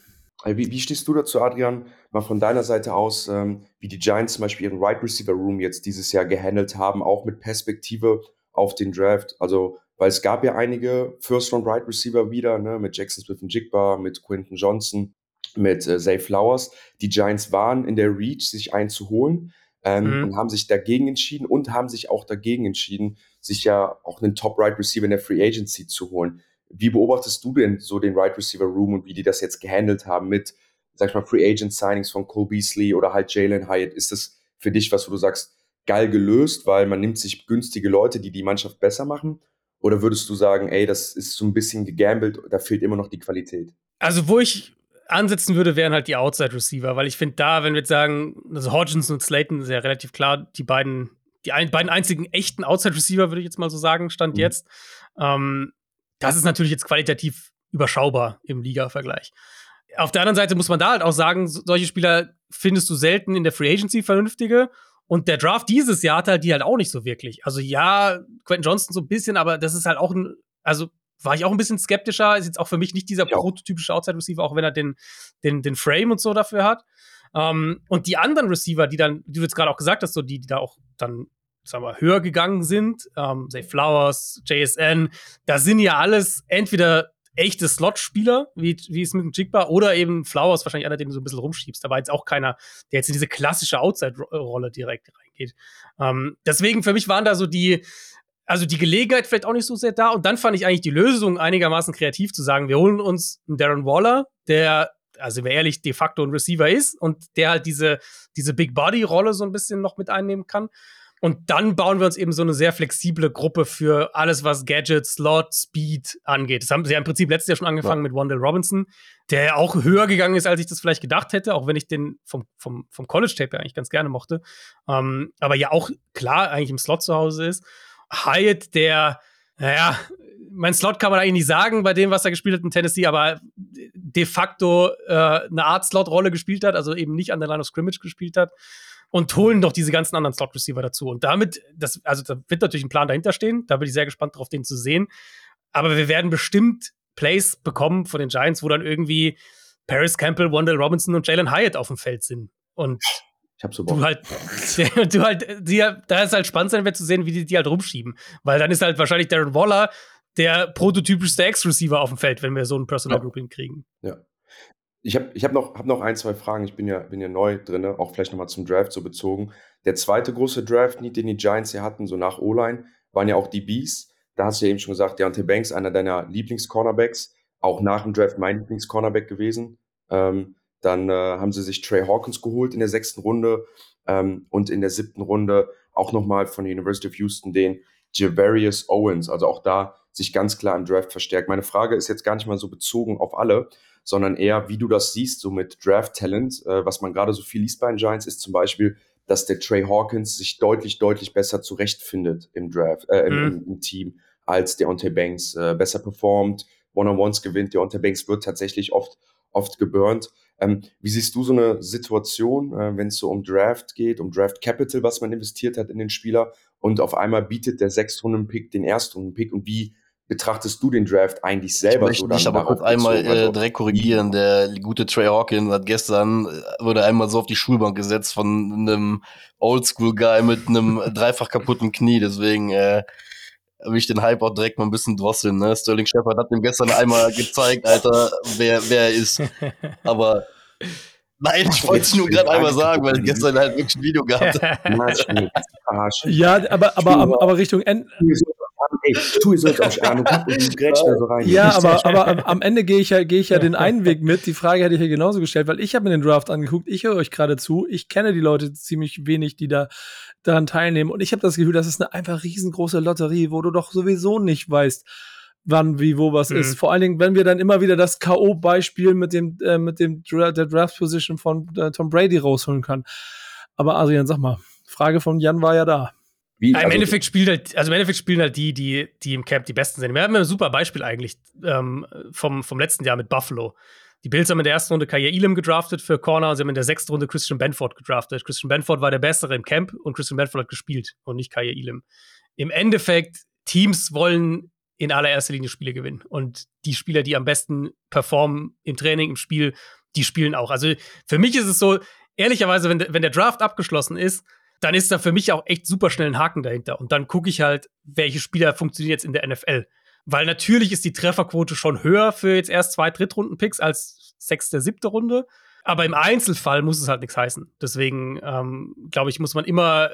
Wie, wie stehst du dazu, Adrian, mal von deiner Seite aus, ähm, wie die Giants zum Beispiel ihren Right Receiver Room jetzt dieses Jahr gehandelt haben, auch mit Perspektive auf den Draft? Also, weil es gab ja einige First-Round Right Receiver wieder, ne, mit Jackson Smith und Jigba, mit Quinton Johnson, mit äh, Zay Flowers. Die Giants waren in der Reach, sich einzuholen ähm, mhm. und haben sich dagegen entschieden und haben sich auch dagegen entschieden, sich ja auch einen Top Right Receiver in der Free Agency zu holen. Wie beobachtest du denn so den Right Receiver Room und wie die das jetzt gehandelt haben mit, sag ich mal, Free Agent Signings von Cole Beasley oder halt Jalen Hyatt? Ist das für dich was, wo du sagst, geil gelöst, weil man nimmt sich günstige Leute, die die Mannschaft besser machen? Oder würdest du sagen, ey, das ist so ein bisschen gegambelt, da fehlt immer noch die Qualität? Also, wo ich ansetzen würde, wären halt die Outside Receiver, weil ich finde da, wenn wir jetzt sagen, also Hodgins und Slayton ist ja relativ klar, die beiden, die ein, beiden einzigen echten Outside Receiver, würde ich jetzt mal so sagen, stand mhm. jetzt. Ähm, das ist natürlich jetzt qualitativ überschaubar im Liga-Vergleich. Auf der anderen Seite muss man da halt auch sagen, solche Spieler findest du selten in der Free Agency vernünftige. Und der Draft dieses Jahr hat halt die halt auch nicht so wirklich. Also ja, Quentin Johnston so ein bisschen, aber das ist halt auch ein, also war ich auch ein bisschen skeptischer. Ist jetzt auch für mich nicht dieser ja. prototypische Outside Receiver, auch wenn er den, den, den Frame und so dafür hat. Um, ähm, und die anderen Receiver, die dann, die du jetzt gerade auch gesagt hast, so die, die da auch dann sagen wir, höher gegangen sind, ähm, say Flowers, JSN, da sind ja alles entweder echte Slot-Spieler, wie, wie es mit dem Jigba, oder eben Flowers, wahrscheinlich einer, den du so ein bisschen rumschiebst. Da war jetzt auch keiner, der jetzt in diese klassische Outside-Rolle direkt reingeht. Ähm, deswegen für mich waren da so die, also die Gelegenheit vielleicht auch nicht so sehr da. Und dann fand ich eigentlich die Lösung einigermaßen kreativ zu sagen, wir holen uns einen Darren Waller, der also wer ehrlich de facto ein Receiver ist und der halt diese, diese Big Body-Rolle so ein bisschen noch mit einnehmen kann. Und dann bauen wir uns eben so eine sehr flexible Gruppe für alles, was Gadget, Slot, Speed angeht. Das haben sie ja im Prinzip letztes Jahr schon angefangen ja. mit Wandel Robinson, der auch höher gegangen ist, als ich das vielleicht gedacht hätte, auch wenn ich den vom, vom, vom College-Tape eigentlich ganz gerne mochte. Ähm, aber ja auch klar eigentlich im Slot zu Hause ist. Hyatt, der, naja, mein Slot kann man eigentlich nicht sagen bei dem, was er gespielt hat in Tennessee, aber de facto äh, eine Art Slot-Rolle gespielt hat, also eben nicht an der Line of Scrimmage gespielt hat und holen doch diese ganzen anderen Slot-Receiver dazu. Und damit, das, also da wird natürlich ein Plan dahinter stehen. Da bin ich sehr gespannt darauf, den zu sehen. Aber wir werden bestimmt Plays bekommen von den Giants, wo dann irgendwie Paris Campbell, Wendell Robinson und Jalen Hyatt auf dem Feld sind. Und ich hab so Bock. Du halt, du halt, die, da ist halt spannend sein, wird zu sehen, wie die die halt rumschieben. Weil dann ist halt wahrscheinlich Darren Waller der prototypischste Ex-Receiver auf dem Feld, wenn wir so ein Personal Grouping kriegen. Ja. Ich habe ich hab noch, hab noch ein, zwei Fragen. Ich bin ja, bin ja neu drin, auch vielleicht nochmal zum Draft so bezogen. Der zweite große Draft-Need, den die Giants hier hatten, so nach O-Line, waren ja auch die Bees. Da hast du ja eben schon gesagt, Deontay Banks, einer deiner Lieblings-Cornerbacks, auch nach dem Draft mein Lieblings-Cornerback gewesen. Ähm, dann äh, haben sie sich Trey Hawkins geholt in der sechsten Runde ähm, und in der siebten Runde auch nochmal von der University of Houston den Javarius Owens. Also auch da sich ganz klar im Draft verstärkt. Meine Frage ist jetzt gar nicht mal so bezogen auf alle, sondern eher, wie du das siehst, so mit Draft-Talent. Äh, was man gerade so viel liest bei den Giants, ist zum Beispiel, dass der Trey Hawkins sich deutlich, deutlich besser zurechtfindet im Draft, äh, im, mhm. im, Team als der Deontay Banks. Äh, besser performt, One-on-Ones gewinnt. Der Deontay Banks wird tatsächlich oft, oft geburnt. Ähm, wie siehst du so eine Situation, äh, wenn es so um Draft geht, um Draft Capital, was man investiert hat in den Spieler und auf einmal bietet der Sechstrunden-Pick den Erstrunden-Pick und wie betrachtest du den Draft eigentlich selber ich möchte so? aber kurz einmal äh, direkt korrigieren. Der gute Trey Hawkins hat gestern, äh, wurde einmal so auf die Schulbank gesetzt von einem Oldschool-Guy mit einem dreifach kaputten Knie. Deswegen äh, will ich den Hype auch direkt mal ein bisschen drosseln. Ne? Sterling Shepard hat ihm gestern einmal gezeigt, Alter, wer, wer er ist. Aber Nein, ich wollte es nur gerade einmal sagen, weil ich gestern halt wirklich ein Video gehabt habe. ja, aber, aber, aber Richtung Ende ey, tu es jetzt auf Ahnung und grätsch da so rein. Ja, aber, aber am, am Ende gehe ich ja, gehe ich ja den einen Weg mit. Die Frage hätte ich ja genauso gestellt, weil ich habe mir den Draft angeguckt. Ich höre euch gerade zu. Ich kenne die Leute ziemlich wenig, die da daran teilnehmen. Und ich habe das Gefühl, das ist eine einfach riesengroße Lotterie, wo du doch sowieso nicht weißt, wann, wie, wo was mhm. ist. Vor allen Dingen, wenn wir dann immer wieder das K.O.-Beispiel mit dem, äh, mit dem Dra der Draft-Position von äh, Tom Brady rausholen kann. Aber Adrian, sag mal, Frage von Jan war ja da. Wie, Im also, Endeffekt spielt halt, also im Endeffekt spielen halt die, die, die im Camp die besten sind. Wir haben ein super Beispiel eigentlich ähm, vom, vom letzten Jahr mit Buffalo. Die Bills haben in der ersten Runde Kaya Elam gedraftet für Corner und sie haben in der sechsten Runde Christian Benford gedraftet. Christian Benford war der Bessere im Camp und Christian Benford hat gespielt und nicht Kaya Elam. Im Endeffekt, Teams wollen in allererster Linie Spiele gewinnen. Und die Spieler, die am besten performen im Training, im Spiel, die spielen auch. Also für mich ist es so, ehrlicherweise, wenn, wenn der Draft abgeschlossen ist, dann ist da für mich auch echt super schnell ein Haken dahinter. Und dann gucke ich halt, welche Spieler funktionieren jetzt in der NFL. Weil natürlich ist die Trefferquote schon höher für jetzt erst zwei Drittrunden-Picks als sechste, siebte Runde. Aber im Einzelfall muss es halt nichts heißen. Deswegen, ähm, glaube ich, muss man immer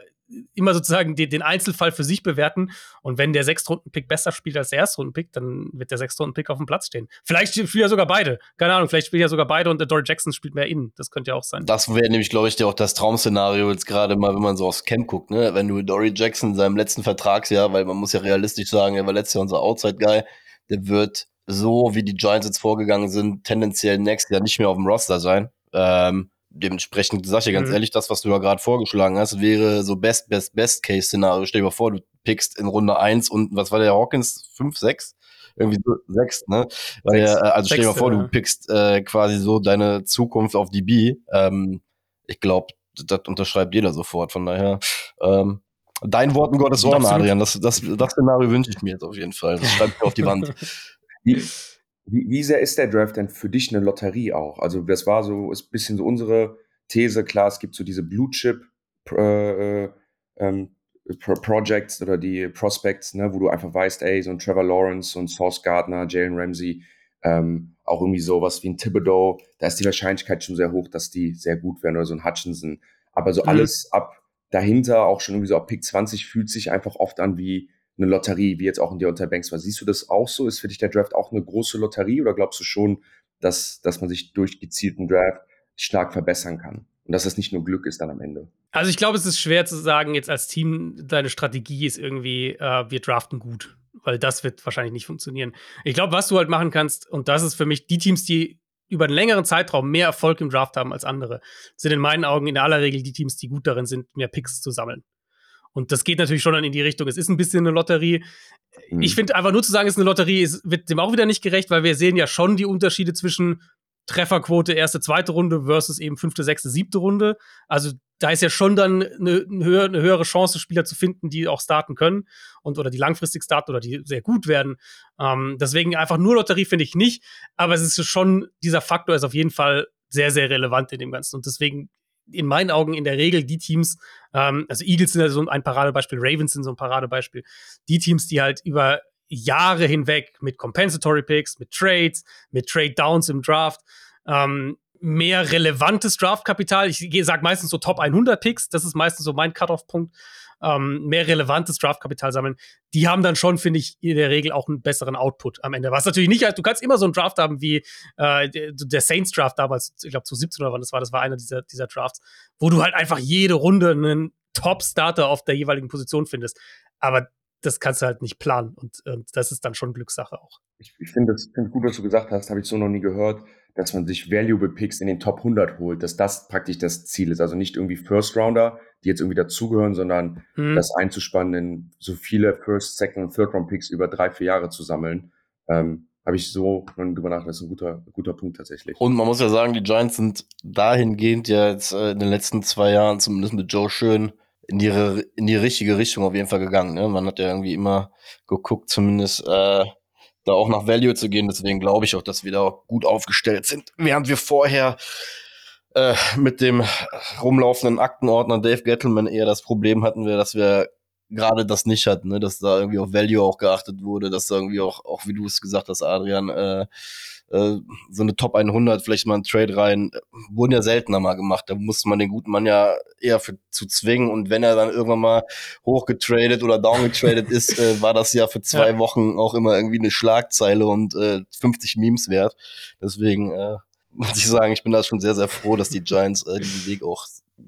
immer sozusagen den, den, Einzelfall für sich bewerten. Und wenn der Sechstrunden-Pick besser spielt als der Erstrunden-Pick, dann wird der Sechstrunden-Pick auf dem Platz stehen. Vielleicht spielen ja sogar beide. Keine Ahnung, vielleicht spielen ja sogar beide und der Dory Jackson spielt mehr innen. Das könnte ja auch sein. Das wäre nämlich, glaube ich, auch das Traum-Szenario jetzt gerade mal, wenn man so aufs Camp guckt, ne? Wenn du Dory Jackson in seinem letzten Vertragsjahr, weil man muss ja realistisch sagen, er war letztes Jahr unser Outside-Guy, der wird so, wie die Giants jetzt vorgegangen sind, tendenziell nächstes Jahr nicht mehr auf dem Roster sein. Ähm, dementsprechend sag ich dir ganz mhm. ehrlich, das, was du da gerade vorgeschlagen hast, wäre so Best, Best, Best Case Szenario. Stell dir mal vor, du pickst in Runde eins und was war der Hawkins? fünf sechs Irgendwie so sechs, ne? Weil, äh, also stell dir mal vor, du pickst äh, quasi so deine Zukunft auf DB. Ähm, ich glaube, das unterschreibt jeder sofort. Von daher, ähm, dein Wort in Gottes Ohren, Adrian. Das, das, das Szenario wünsche ich mir jetzt auf jeden Fall. Das schreibt mir auf die Wand. Wie, wie sehr ist der Draft denn für dich eine Lotterie auch? Also, das war so, ist ein bisschen so unsere These. Klar, es gibt so diese Blue Chip äh, ähm, Projects oder die Prospects, ne, wo du einfach weißt, ey, so ein Trevor Lawrence, so ein Sauce Gardner, Jalen Ramsey, ähm, auch irgendwie sowas wie ein Thibodeau, da ist die Wahrscheinlichkeit schon sehr hoch, dass die sehr gut werden oder so ein Hutchinson. Aber so mhm. alles ab dahinter, auch schon irgendwie so ab Pick 20, fühlt sich einfach oft an wie eine Lotterie, wie jetzt auch in Deontay Banks war. Siehst du das auch so? Ist für dich der Draft auch eine große Lotterie oder glaubst du schon, dass, dass man sich durch gezielten Draft stark verbessern kann? Und dass das nicht nur Glück ist dann am Ende. Also ich glaube, es ist schwer zu sagen, jetzt als Team, deine Strategie ist irgendwie, äh, wir draften gut. Weil das wird wahrscheinlich nicht funktionieren. Ich glaube, was du halt machen kannst, und das ist für mich die Teams, die über einen längeren Zeitraum mehr Erfolg im Draft haben als andere, sind in meinen Augen in aller Regel die Teams, die gut darin sind, mehr Picks zu sammeln. Und das geht natürlich schon dann in die Richtung. Es ist ein bisschen eine Lotterie. Mhm. Ich finde einfach nur zu sagen, es ist eine Lotterie, ist, wird dem auch wieder nicht gerecht, weil wir sehen ja schon die Unterschiede zwischen Trefferquote erste, zweite Runde versus eben fünfte, sechste, siebte Runde. Also da ist ja schon dann eine, eine, höhere, Chance, Spieler zu finden, die auch starten können und oder die langfristig starten oder die sehr gut werden. Ähm, deswegen einfach nur Lotterie finde ich nicht, aber es ist schon, dieser Faktor ist auf jeden Fall sehr, sehr relevant in dem Ganzen. Und deswegen in meinen Augen in der Regel die Teams, ähm, also Eagles sind ja so ein Paradebeispiel, Ravens sind so ein Paradebeispiel, die Teams, die halt über Jahre hinweg mit Compensatory Picks, mit Trades, mit Trade Downs im Draft ähm, mehr relevantes Draftkapital. Ich sage meistens so Top 100 Picks, das ist meistens so mein Cut-off-Punkt. Ähm, mehr relevantes Draftkapital sammeln. Die haben dann schon, finde ich, in der Regel auch einen besseren Output am Ende. Was natürlich nicht, du kannst immer so einen Draft haben wie äh, der Saints Draft damals, ich glaube zu 17 oder wann das war, das war einer dieser, dieser Drafts, wo du halt einfach jede Runde einen Top-Starter auf der jeweiligen Position findest. Aber das kannst du halt nicht planen und, und das ist dann schon Glückssache auch. Ich, ich finde es find gut, was du gesagt hast, habe ich so noch nie gehört dass man sich Valuable Picks in den Top 100 holt, dass das praktisch das Ziel ist. Also nicht irgendwie First Rounder, die jetzt irgendwie dazugehören, sondern hm. das einzuspannen, in so viele First, Second und Third Round Picks über drei, vier Jahre zu sammeln. Ähm, habe ich so drüber nachgedacht. Das ist ein guter, guter Punkt tatsächlich. Und man muss ja sagen, die Giants sind dahingehend ja jetzt äh, in den letzten zwei Jahren, zumindest mit Joe Schön, in die, in die richtige Richtung auf jeden Fall gegangen. Ne? Man hat ja irgendwie immer geguckt, zumindest äh, da auch nach Value zu gehen. Deswegen glaube ich auch, dass wir da gut aufgestellt sind. Während wir vorher äh, mit dem rumlaufenden Aktenordner Dave Gettleman eher das Problem hatten wir, dass wir gerade das nicht hatten, ne? dass da irgendwie auf Value auch geachtet wurde, dass da irgendwie auch, auch wie du es gesagt hast, Adrian, äh, äh, so eine Top 100, vielleicht mal ein Trade rein, wurden ja seltener mal gemacht. Da musste man den guten Mann ja eher für, zu zwingen. Und wenn er dann irgendwann mal hochgetradet oder downgetradet ist, äh, war das ja für zwei ja. Wochen auch immer irgendwie eine Schlagzeile und äh, 50 Memes wert. Deswegen äh, muss ich sagen, ich bin da schon sehr, sehr froh, dass die Giants äh, diesen Weg auch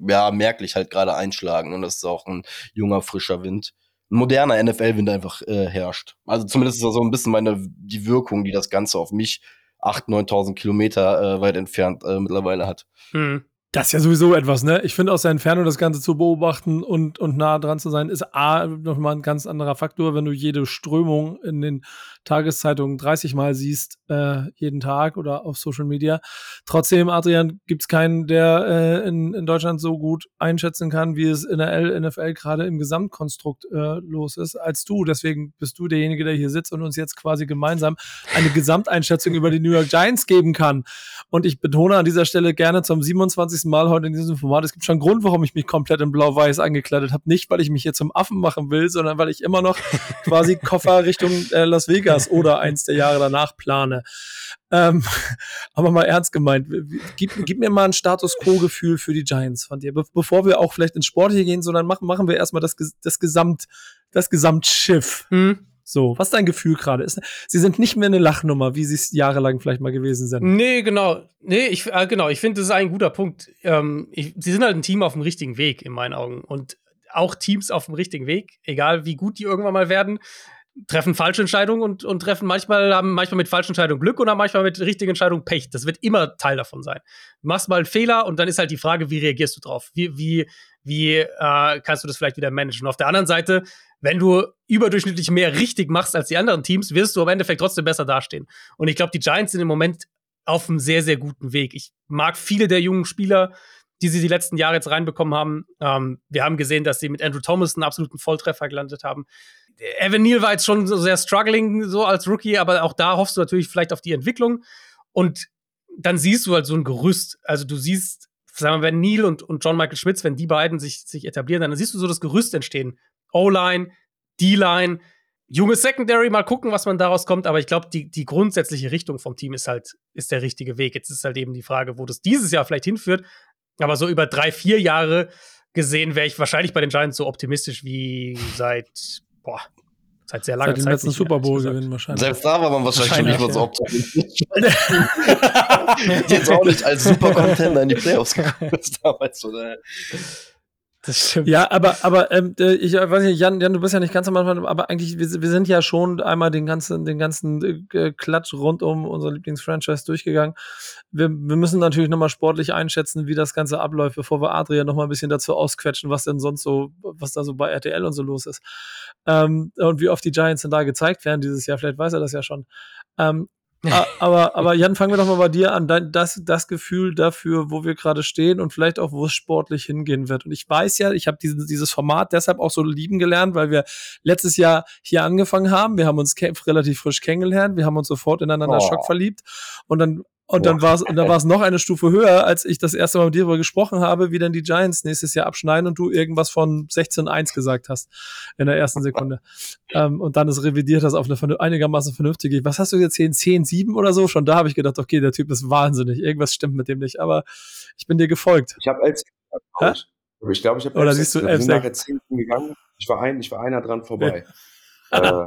ja, merklich halt gerade einschlagen. Und das ist auch ein junger, frischer Wind ein moderner NFL-Wind einfach äh, herrscht. Also zumindest ist das so ein bisschen meine die Wirkung, die das Ganze auf mich 8.000, 9.000 Kilometer äh, weit entfernt äh, mittlerweile hat. Hm. Das ist ja sowieso etwas, ne? Ich finde aus der Entfernung das Ganze zu beobachten und, und nah dran zu sein, ist A, nochmal ein ganz anderer Faktor, wenn du jede Strömung in den Tageszeitungen 30 Mal siehst, äh, jeden Tag oder auf Social Media. Trotzdem, Adrian, gibt es keinen, der äh, in, in Deutschland so gut einschätzen kann, wie es in der L NFL gerade im Gesamtkonstrukt äh, los ist, als du. Deswegen bist du derjenige, der hier sitzt und uns jetzt quasi gemeinsam eine Gesamteinschätzung über die New York Giants geben kann. Und ich betone an dieser Stelle gerne zum 27. Mal heute in diesem Format, es gibt schon einen Grund, warum ich mich komplett in blau-weiß angekleidet habe. Nicht, weil ich mich hier zum Affen machen will, sondern weil ich immer noch quasi Koffer Richtung äh, Las Vegas Vegas oder eins der Jahre danach plane. Ähm, aber mal ernst gemeint, gib, gib mir mal ein Status Quo-Gefühl für die Giants von dir, be bevor wir auch vielleicht ins Sportliche gehen, sondern machen, machen wir erstmal das, das, Gesamt, das Gesamtschiff. Hm. So, was dein Gefühl gerade ist? Sie sind nicht mehr eine Lachnummer, wie sie es jahrelang vielleicht mal gewesen sind. Nee, genau. Nee, ich, äh, genau, ich finde, das ist ein guter Punkt. Ähm, ich, sie sind halt ein Team auf dem richtigen Weg, in meinen Augen. Und auch Teams auf dem richtigen Weg, egal wie gut die irgendwann mal werden, treffen falsche Entscheidungen und, und treffen manchmal, haben manchmal mit falschen Entscheidungen Glück und haben manchmal mit richtigen Entscheidungen Pech. Das wird immer Teil davon sein. Du machst mal einen Fehler und dann ist halt die Frage, wie reagierst du drauf? Wie, wie, wie äh, kannst du das vielleicht wieder managen? Und auf der anderen Seite, wenn du überdurchschnittlich mehr richtig machst als die anderen Teams, wirst du am Endeffekt trotzdem besser dastehen. Und ich glaube, die Giants sind im Moment auf einem sehr, sehr guten Weg. Ich mag viele der jungen Spieler, die sie die letzten Jahre jetzt reinbekommen haben. Ähm, wir haben gesehen, dass sie mit Andrew Thomas einen absoluten Volltreffer gelandet haben. Evan Neal war jetzt schon so sehr struggling so als Rookie, aber auch da hoffst du natürlich vielleicht auf die Entwicklung. Und dann siehst du halt so ein Gerüst. Also du siehst, sagen wir, wenn Neal und, und John Michael Schmitz, wenn die beiden sich, sich etablieren, dann siehst du so das Gerüst entstehen. O-Line, D-Line, junge Secondary, mal gucken, was man daraus kommt. Aber ich glaube, die, die grundsätzliche Richtung vom Team ist halt, ist der richtige Weg. Jetzt ist halt eben die Frage, wo das dieses Jahr vielleicht hinführt. Aber so über drei, vier Jahre gesehen wäre ich wahrscheinlich bei den Giants so optimistisch wie seit boah, seit sehr langer Zeit. Seit dem letzten Super Bowl gewinnen wahrscheinlich. Selbst da war man wahrscheinlich schon nicht mal so optimistisch. Jetzt auch nicht als Super Contender in die Playoffs gekommen ist damals, oder? Das stimmt. Ja, aber, aber ähm, äh, ich weiß nicht, Jan, Jan, du bist ja nicht ganz am Anfang, aber eigentlich, wir, wir sind ja schon einmal den ganzen, den ganzen äh, Klatsch rund um unser Lieblingsfranchise durchgegangen. Wir, wir müssen natürlich nochmal sportlich einschätzen, wie das Ganze abläuft, bevor wir Adrian nochmal ein bisschen dazu ausquetschen, was denn sonst so, was da so bei RTL und so los ist. Ähm, und wie oft die Giants denn da gezeigt werden dieses Jahr, vielleicht weiß er das ja schon. Ähm, aber, aber Jan, fangen wir doch mal bei dir an. Das, das Gefühl dafür, wo wir gerade stehen und vielleicht auch, wo es sportlich hingehen wird. Und ich weiß ja, ich habe dieses, dieses Format deshalb auch so lieben gelernt, weil wir letztes Jahr hier angefangen haben. Wir haben uns relativ frisch kennengelernt. Wir haben uns sofort ineinander oh. Schock verliebt. Und dann Und dann war es und dann war es noch eine Stufe höher, als ich das erste Mal mit dir darüber gesprochen habe, wie dann die Giants nächstes Jahr abschneiden und du irgendwas von 16-1 gesagt hast in der ersten Sekunde. ähm, und dann ist revidiert das auf eine einigermaßen vernünftige. Was hast du jetzt 10, 10, 7 oder so? Schon da habe ich gedacht, okay, der Typ ist wahnsinnig. Irgendwas stimmt mit dem nicht. Aber ich bin dir gefolgt. Ich habe als ich glaube, ich habe Oder siehst du wir sind nachher 10 gegangen. Ich war ein, ich war einer dran vorbei. äh,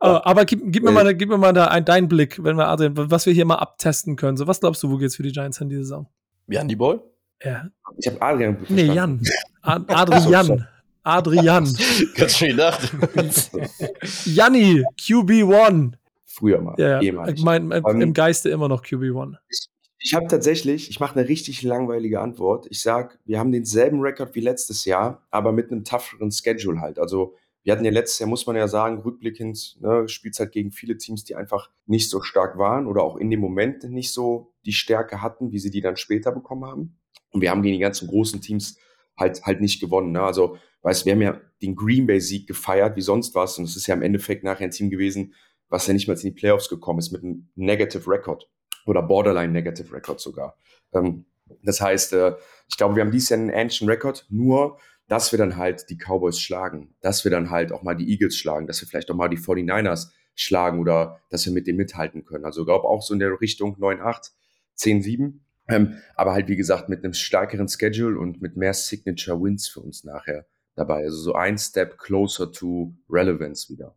Oh, aber gib, gib, mir mal, gib mir mal da einen, deinen Blick, wenn wir Adrian, was wir hier mal abtesten können. So, was glaubst du, wo geht's für die Giants in dieser Saison? Jan die Ball? Ja. Ich habe Adrian verstanden. Nee, Jan. Ad Adrian. Adrian. Ganz schön gedacht. Janni, QB1. Früher mal. Ja, ja. Ich mein, im, um, im Geiste immer noch QB1. Ich, ich habe tatsächlich, ich mache eine richtig langweilige Antwort. Ich sag, wir haben denselben Rekord wie letztes Jahr, aber mit einem tougheren Schedule halt. Also wir hatten ja letztes Jahr, muss man ja sagen, rückblickend, ne, Spielzeit gegen viele Teams, die einfach nicht so stark waren oder auch in dem Moment nicht so die Stärke hatten, wie sie die dann später bekommen haben. Und wir haben gegen die ganzen großen Teams halt, halt nicht gewonnen. Ne? Also, weißt wir haben ja den Green Bay-Sieg gefeiert wie sonst was. Und es ist ja im Endeffekt nachher ein Team gewesen, was ja nicht mal in die Playoffs gekommen ist mit einem Negative Record oder Borderline Negative Record sogar. Ähm, das heißt, äh, ich glaube, wir haben dieses Jahr einen ähnlichen Record, nur dass wir dann halt die Cowboys schlagen, dass wir dann halt auch mal die Eagles schlagen, dass wir vielleicht auch mal die 49ers schlagen oder dass wir mit dem mithalten können. Also ich glaube auch so in der Richtung 9-8, 10-7. Ähm, aber halt, wie gesagt, mit einem stärkeren Schedule und mit mehr Signature Wins für uns nachher dabei. Also so ein Step closer to Relevance wieder.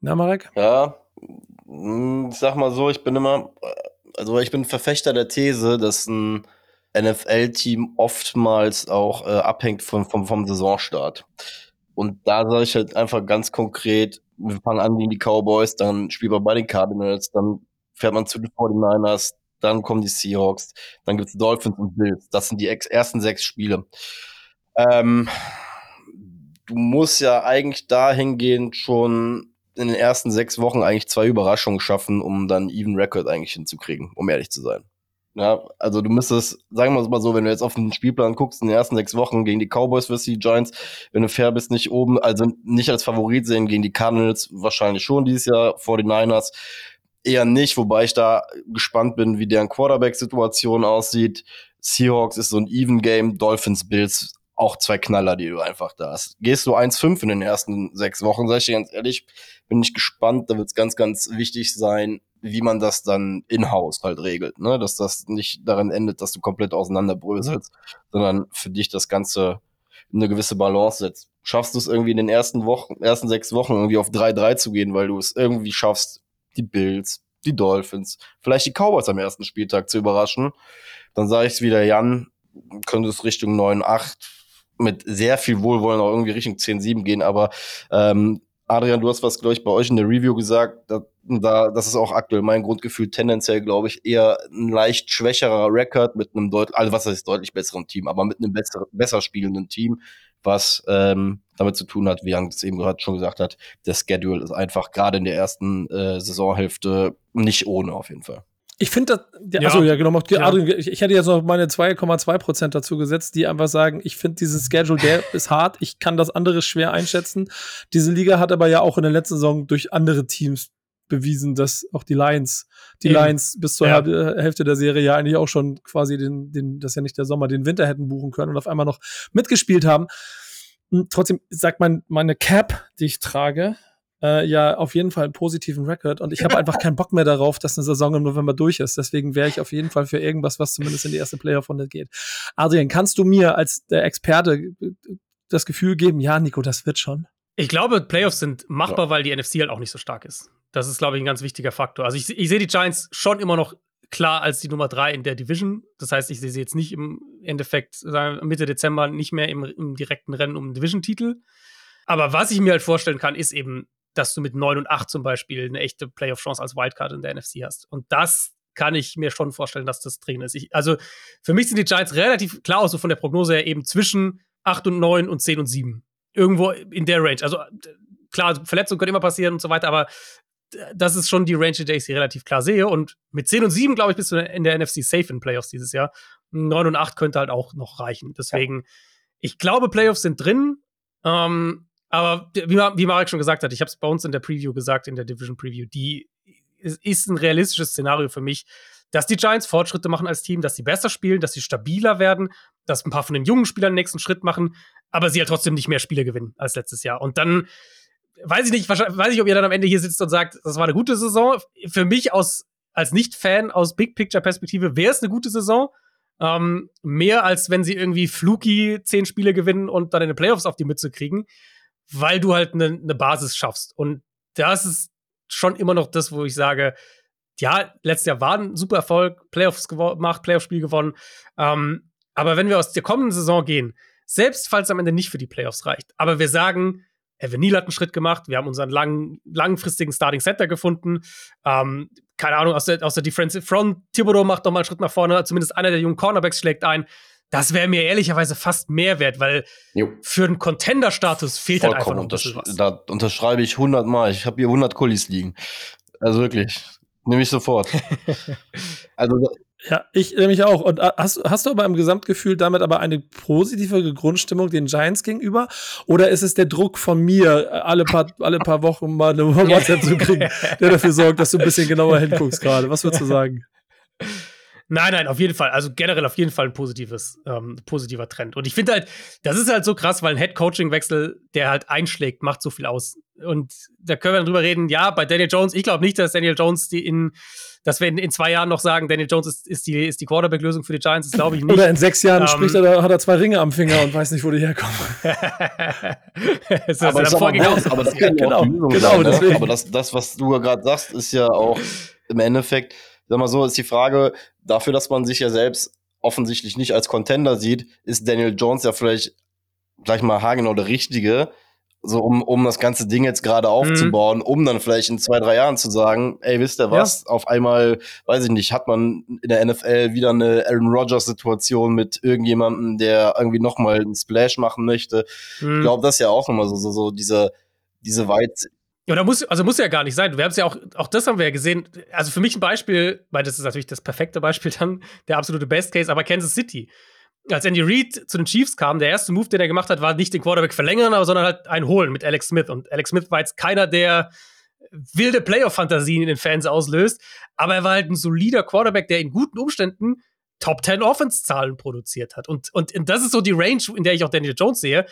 Na, Marek? Ja, hm, ich sag mal so, ich bin immer, also ich bin Verfechter der These, dass ein NFL-Team oftmals auch äh, abhängt von, vom, vom Saisonstart. Und da sage ich halt einfach ganz konkret, wir fangen an gegen die Cowboys, dann spielt man bei den Cardinals, dann fährt man zu den 49ers, dann kommen die Seahawks, dann gibt's Dolphins und Bills. Das sind die ersten sechs Spiele. Ähm, du musst ja eigentlich dahingehend schon in den ersten sechs Wochen eigentlich zwei Überraschungen schaffen, um dann Even Record eigentlich hinzukriegen, um ehrlich zu sein. Ja, also du müsstest, sagen wir es mal so, wenn du jetzt auf den Spielplan guckst, in den ersten sechs Wochen gegen die Cowboys du die Giants, wenn du fair bist, nicht oben, also nicht als Favorit sehen, gegen die Cardinals wahrscheinlich schon dieses Jahr, vor den Niners eher nicht, wobei ich da gespannt bin, wie deren Quarterback-Situation aussieht. Seahawks ist so ein Even-Game, Dolphins, Bills auch zwei Knaller, die du einfach da hast. Gehst du 1-5 in den ersten sechs Wochen, sag ich dir ganz ehrlich, bin ich gespannt. Da wird es ganz, ganz wichtig sein, wie man das dann in-house halt regelt. Ne? Dass das nicht daran endet, dass du komplett auseinanderbröselst, sondern für dich das Ganze eine gewisse Balance setzt. Schaffst du es irgendwie in den ersten Wochen, ersten sechs Wochen irgendwie auf 3-3 zu gehen, weil du es irgendwie schaffst, die Bills, die Dolphins, vielleicht die Cowboys am ersten Spieltag zu überraschen, dann sage ich es wieder, Jan, könnte es Richtung 9-8 mit sehr viel Wohlwollen auch irgendwie Richtung 10-7 gehen, aber ähm, Adrian, du hast was, glaube ich, bei euch in der Review gesagt, da, da, das ist auch aktuell mein Grundgefühl, tendenziell, glaube ich, eher ein leicht schwächerer Rekord mit einem deutlich, also was heißt deutlich besseren Team, aber mit einem besser, besser spielenden Team, was ähm, damit zu tun hat, wie Jan es eben gerade schon gesagt hat, der Schedule ist einfach gerade in der ersten äh, Saisonhälfte nicht ohne auf jeden Fall. Ich finde das, ja, achso, ja, genau. Ja. Ich, ich hätte jetzt noch meine 2,2 Prozent dazu gesetzt, die einfach sagen, ich finde dieses Schedule, der ist hart, ich kann das andere schwer einschätzen. Diese Liga hat aber ja auch in der letzten Saison durch andere Teams bewiesen, dass auch die Lions, die Eben. Lions bis zur ja. Hälfte der Serie ja eigentlich auch schon quasi den, den, das ist ja nicht der Sommer, den Winter hätten buchen können und auf einmal noch mitgespielt haben. Und trotzdem sagt man, meine Cap, die ich trage, äh, ja auf jeden Fall einen positiven Rekord und ich habe einfach keinen Bock mehr darauf, dass eine Saison im November durch ist. Deswegen wäre ich auf jeden Fall für irgendwas, was zumindest in die erste Playoff-Runde geht. Adrian, kannst du mir als der Experte äh, das Gefühl geben, ja, Nico, das wird schon? Ich glaube, Playoffs sind machbar, ja. weil die NFC halt auch nicht so stark ist. Das ist, glaube ich, ein ganz wichtiger Faktor. Also ich, ich sehe die Giants schon immer noch klar als die Nummer drei in der Division. Das heißt, ich sehe sie jetzt nicht im Endeffekt Mitte Dezember nicht mehr im, im direkten Rennen um den Division-Titel. Aber was ich mir halt vorstellen kann, ist eben dass du mit 9 und 8 zum Beispiel eine echte Playoff-Chance als Wildcard in der NFC hast. Und das kann ich mir schon vorstellen, dass das drin ist. Ich, also für mich sind die Giants relativ klar, auch so von der Prognose her, eben zwischen 8 und 9 und 10 und 7. Irgendwo in der Range. Also klar, Verletzungen können immer passieren und so weiter, aber das ist schon die Range, in der ich sie relativ klar sehe. Und mit 10 und 7, glaube ich, bist du in der NFC safe in Playoffs dieses Jahr. 9 und 8 könnte halt auch noch reichen. Deswegen, ich glaube, Playoffs sind drin. Ähm, aber wie, wie Marek schon gesagt hat, ich habe es bei uns in der Preview gesagt, in der Division Preview, die es ist ein realistisches Szenario für mich, dass die Giants Fortschritte machen als Team, dass sie besser spielen, dass sie stabiler werden, dass ein paar von den jungen Spielern den nächsten Schritt machen, aber sie halt trotzdem nicht mehr Spiele gewinnen als letztes Jahr. Und dann weiß ich nicht, weiß ich, ob ihr dann am Ende hier sitzt und sagt, das war eine gute Saison. Für mich aus, als Nicht-Fan aus Big Picture-Perspektive wäre es eine gute Saison. Ähm, mehr als wenn sie irgendwie fluky zehn Spiele gewinnen und dann in den Playoffs auf die Mütze kriegen, weil du halt eine ne Basis schaffst. Und das ist schon immer noch das, wo ich sage, ja, letztes Jahr war ein super Erfolg, Playoffs gemacht, Playoff-Spiel gewonnen. Ähm, aber wenn wir aus der kommenden Saison gehen, selbst falls es am Ende nicht für die Playoffs reicht, aber wir sagen, Evan Neal hat einen Schritt gemacht, wir haben unseren lang, langfristigen Starting Center gefunden, ähm, keine Ahnung, aus der, aus der Defensive Front, Thibodeau macht noch mal einen Schritt nach vorne, zumindest einer der jungen Cornerbacks schlägt ein. Das wäre mir ehrlicherweise fast mehr wert, weil jo. für einen Contender-Status fehlt halt einfach noch ein bisschen was. Da unterschreibe ich 100 Mal. Ich habe hier 100 Kullis liegen. Also wirklich. Nehme ich sofort. also ja, ich nämlich auch. Und äh, hast, hast du aber im Gesamtgefühl damit aber eine positive Grundstimmung den Giants gegenüber? Oder ist es der Druck von mir, alle paar, alle paar Wochen mal eine WhatsApp zu kriegen, der dafür sorgt, dass du ein bisschen genauer hinguckst gerade? Was würdest du sagen? Nein, nein, auf jeden Fall. Also generell auf jeden Fall ein positives, ähm, positiver Trend. Und ich finde halt, das ist halt so krass, weil ein Head-Coaching-Wechsel, der halt einschlägt, macht so viel aus. Und da können wir dann drüber reden, ja, bei Daniel Jones, ich glaube nicht, dass Daniel Jones die in, dass wir in, in, zwei Jahren noch sagen, Daniel Jones ist, ist die, ist die Quarterback-Lösung für die Giants, das glaube ich nicht. Oder in sechs Jahren ähm, spricht er, da hat er zwei Ringe am Finger und weiß nicht, wo die herkommen. das aber, das aber, das kann genau, genau, sein, ne? Aber das, das, was du gerade sagst, ist ja auch im Endeffekt, sag mal so, ist die Frage, dafür, dass man sich ja selbst offensichtlich nicht als Contender sieht, ist Daniel Jones ja vielleicht gleich mal haargenau der Richtige, so um, um das ganze Ding jetzt gerade aufzubauen, mhm. um dann vielleicht in zwei, drei Jahren zu sagen, ey, wisst ihr was, ja. auf einmal, weiß ich nicht, hat man in der NFL wieder eine Aaron Rodgers-Situation mit irgendjemandem, der irgendwie nochmal einen Splash machen möchte. Mhm. Ich glaube, das ist ja auch nochmal so, so, so diese, diese weit, ja, da muss, also muss ja gar nicht sein. Wir haben es ja auch, auch das haben wir ja gesehen. Also für mich ein Beispiel, weil das ist natürlich das perfekte Beispiel dann, der absolute Best Case, aber Kansas City. Als Andy Reid zu den Chiefs kam, der erste Move, den er gemacht hat, war nicht den Quarterback verlängern, sondern halt ein Holen mit Alex Smith. Und Alex Smith war jetzt keiner, der wilde Playoff-Fantasien in den Fans auslöst, aber er war halt ein solider Quarterback, der in guten Umständen Top 10 Offense-Zahlen produziert hat. Und, und das ist so die Range, in der ich auch Daniel Jones sehe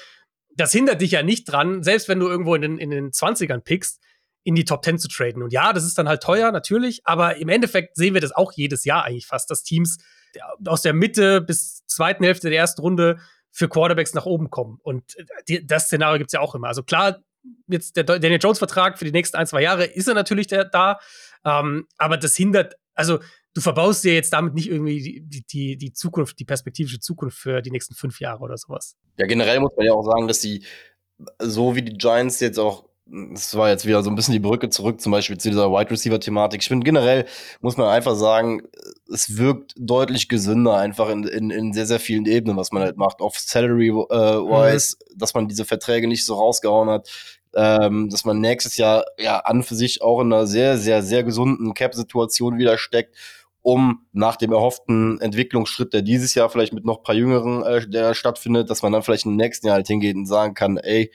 das hindert dich ja nicht dran, selbst wenn du irgendwo in den, in den 20ern pickst, in die Top 10 zu traden. Und ja, das ist dann halt teuer, natürlich, aber im Endeffekt sehen wir das auch jedes Jahr eigentlich fast, dass Teams aus der Mitte bis zweiten Hälfte der ersten Runde für Quarterbacks nach oben kommen. Und die, das Szenario gibt es ja auch immer. Also klar, jetzt der Daniel Jones-Vertrag für die nächsten ein, zwei Jahre ist er natürlich der, da, ähm, aber das hindert, also du verbaust dir jetzt damit nicht irgendwie die, die, die Zukunft, die perspektivische Zukunft für die nächsten fünf Jahre oder sowas. Ja, generell muss man ja auch sagen, dass die, so wie die Giants jetzt auch das war jetzt wieder so ein bisschen die Brücke zurück, zum Beispiel zu dieser Wide Receiver-Thematik. Ich finde generell, muss man einfach sagen, es wirkt deutlich gesünder, einfach in, in, in sehr, sehr vielen Ebenen, was man halt macht. Auf Salary-wise, äh, mhm. dass man diese Verträge nicht so rausgehauen hat, ähm, dass man nächstes Jahr ja an für sich auch in einer sehr, sehr, sehr gesunden Cap-Situation wieder steckt um nach dem erhofften Entwicklungsschritt, der dieses Jahr vielleicht mit noch paar Jüngeren äh, der stattfindet, dass man dann vielleicht im nächsten Jahr halt hingeht und sagen kann, ey,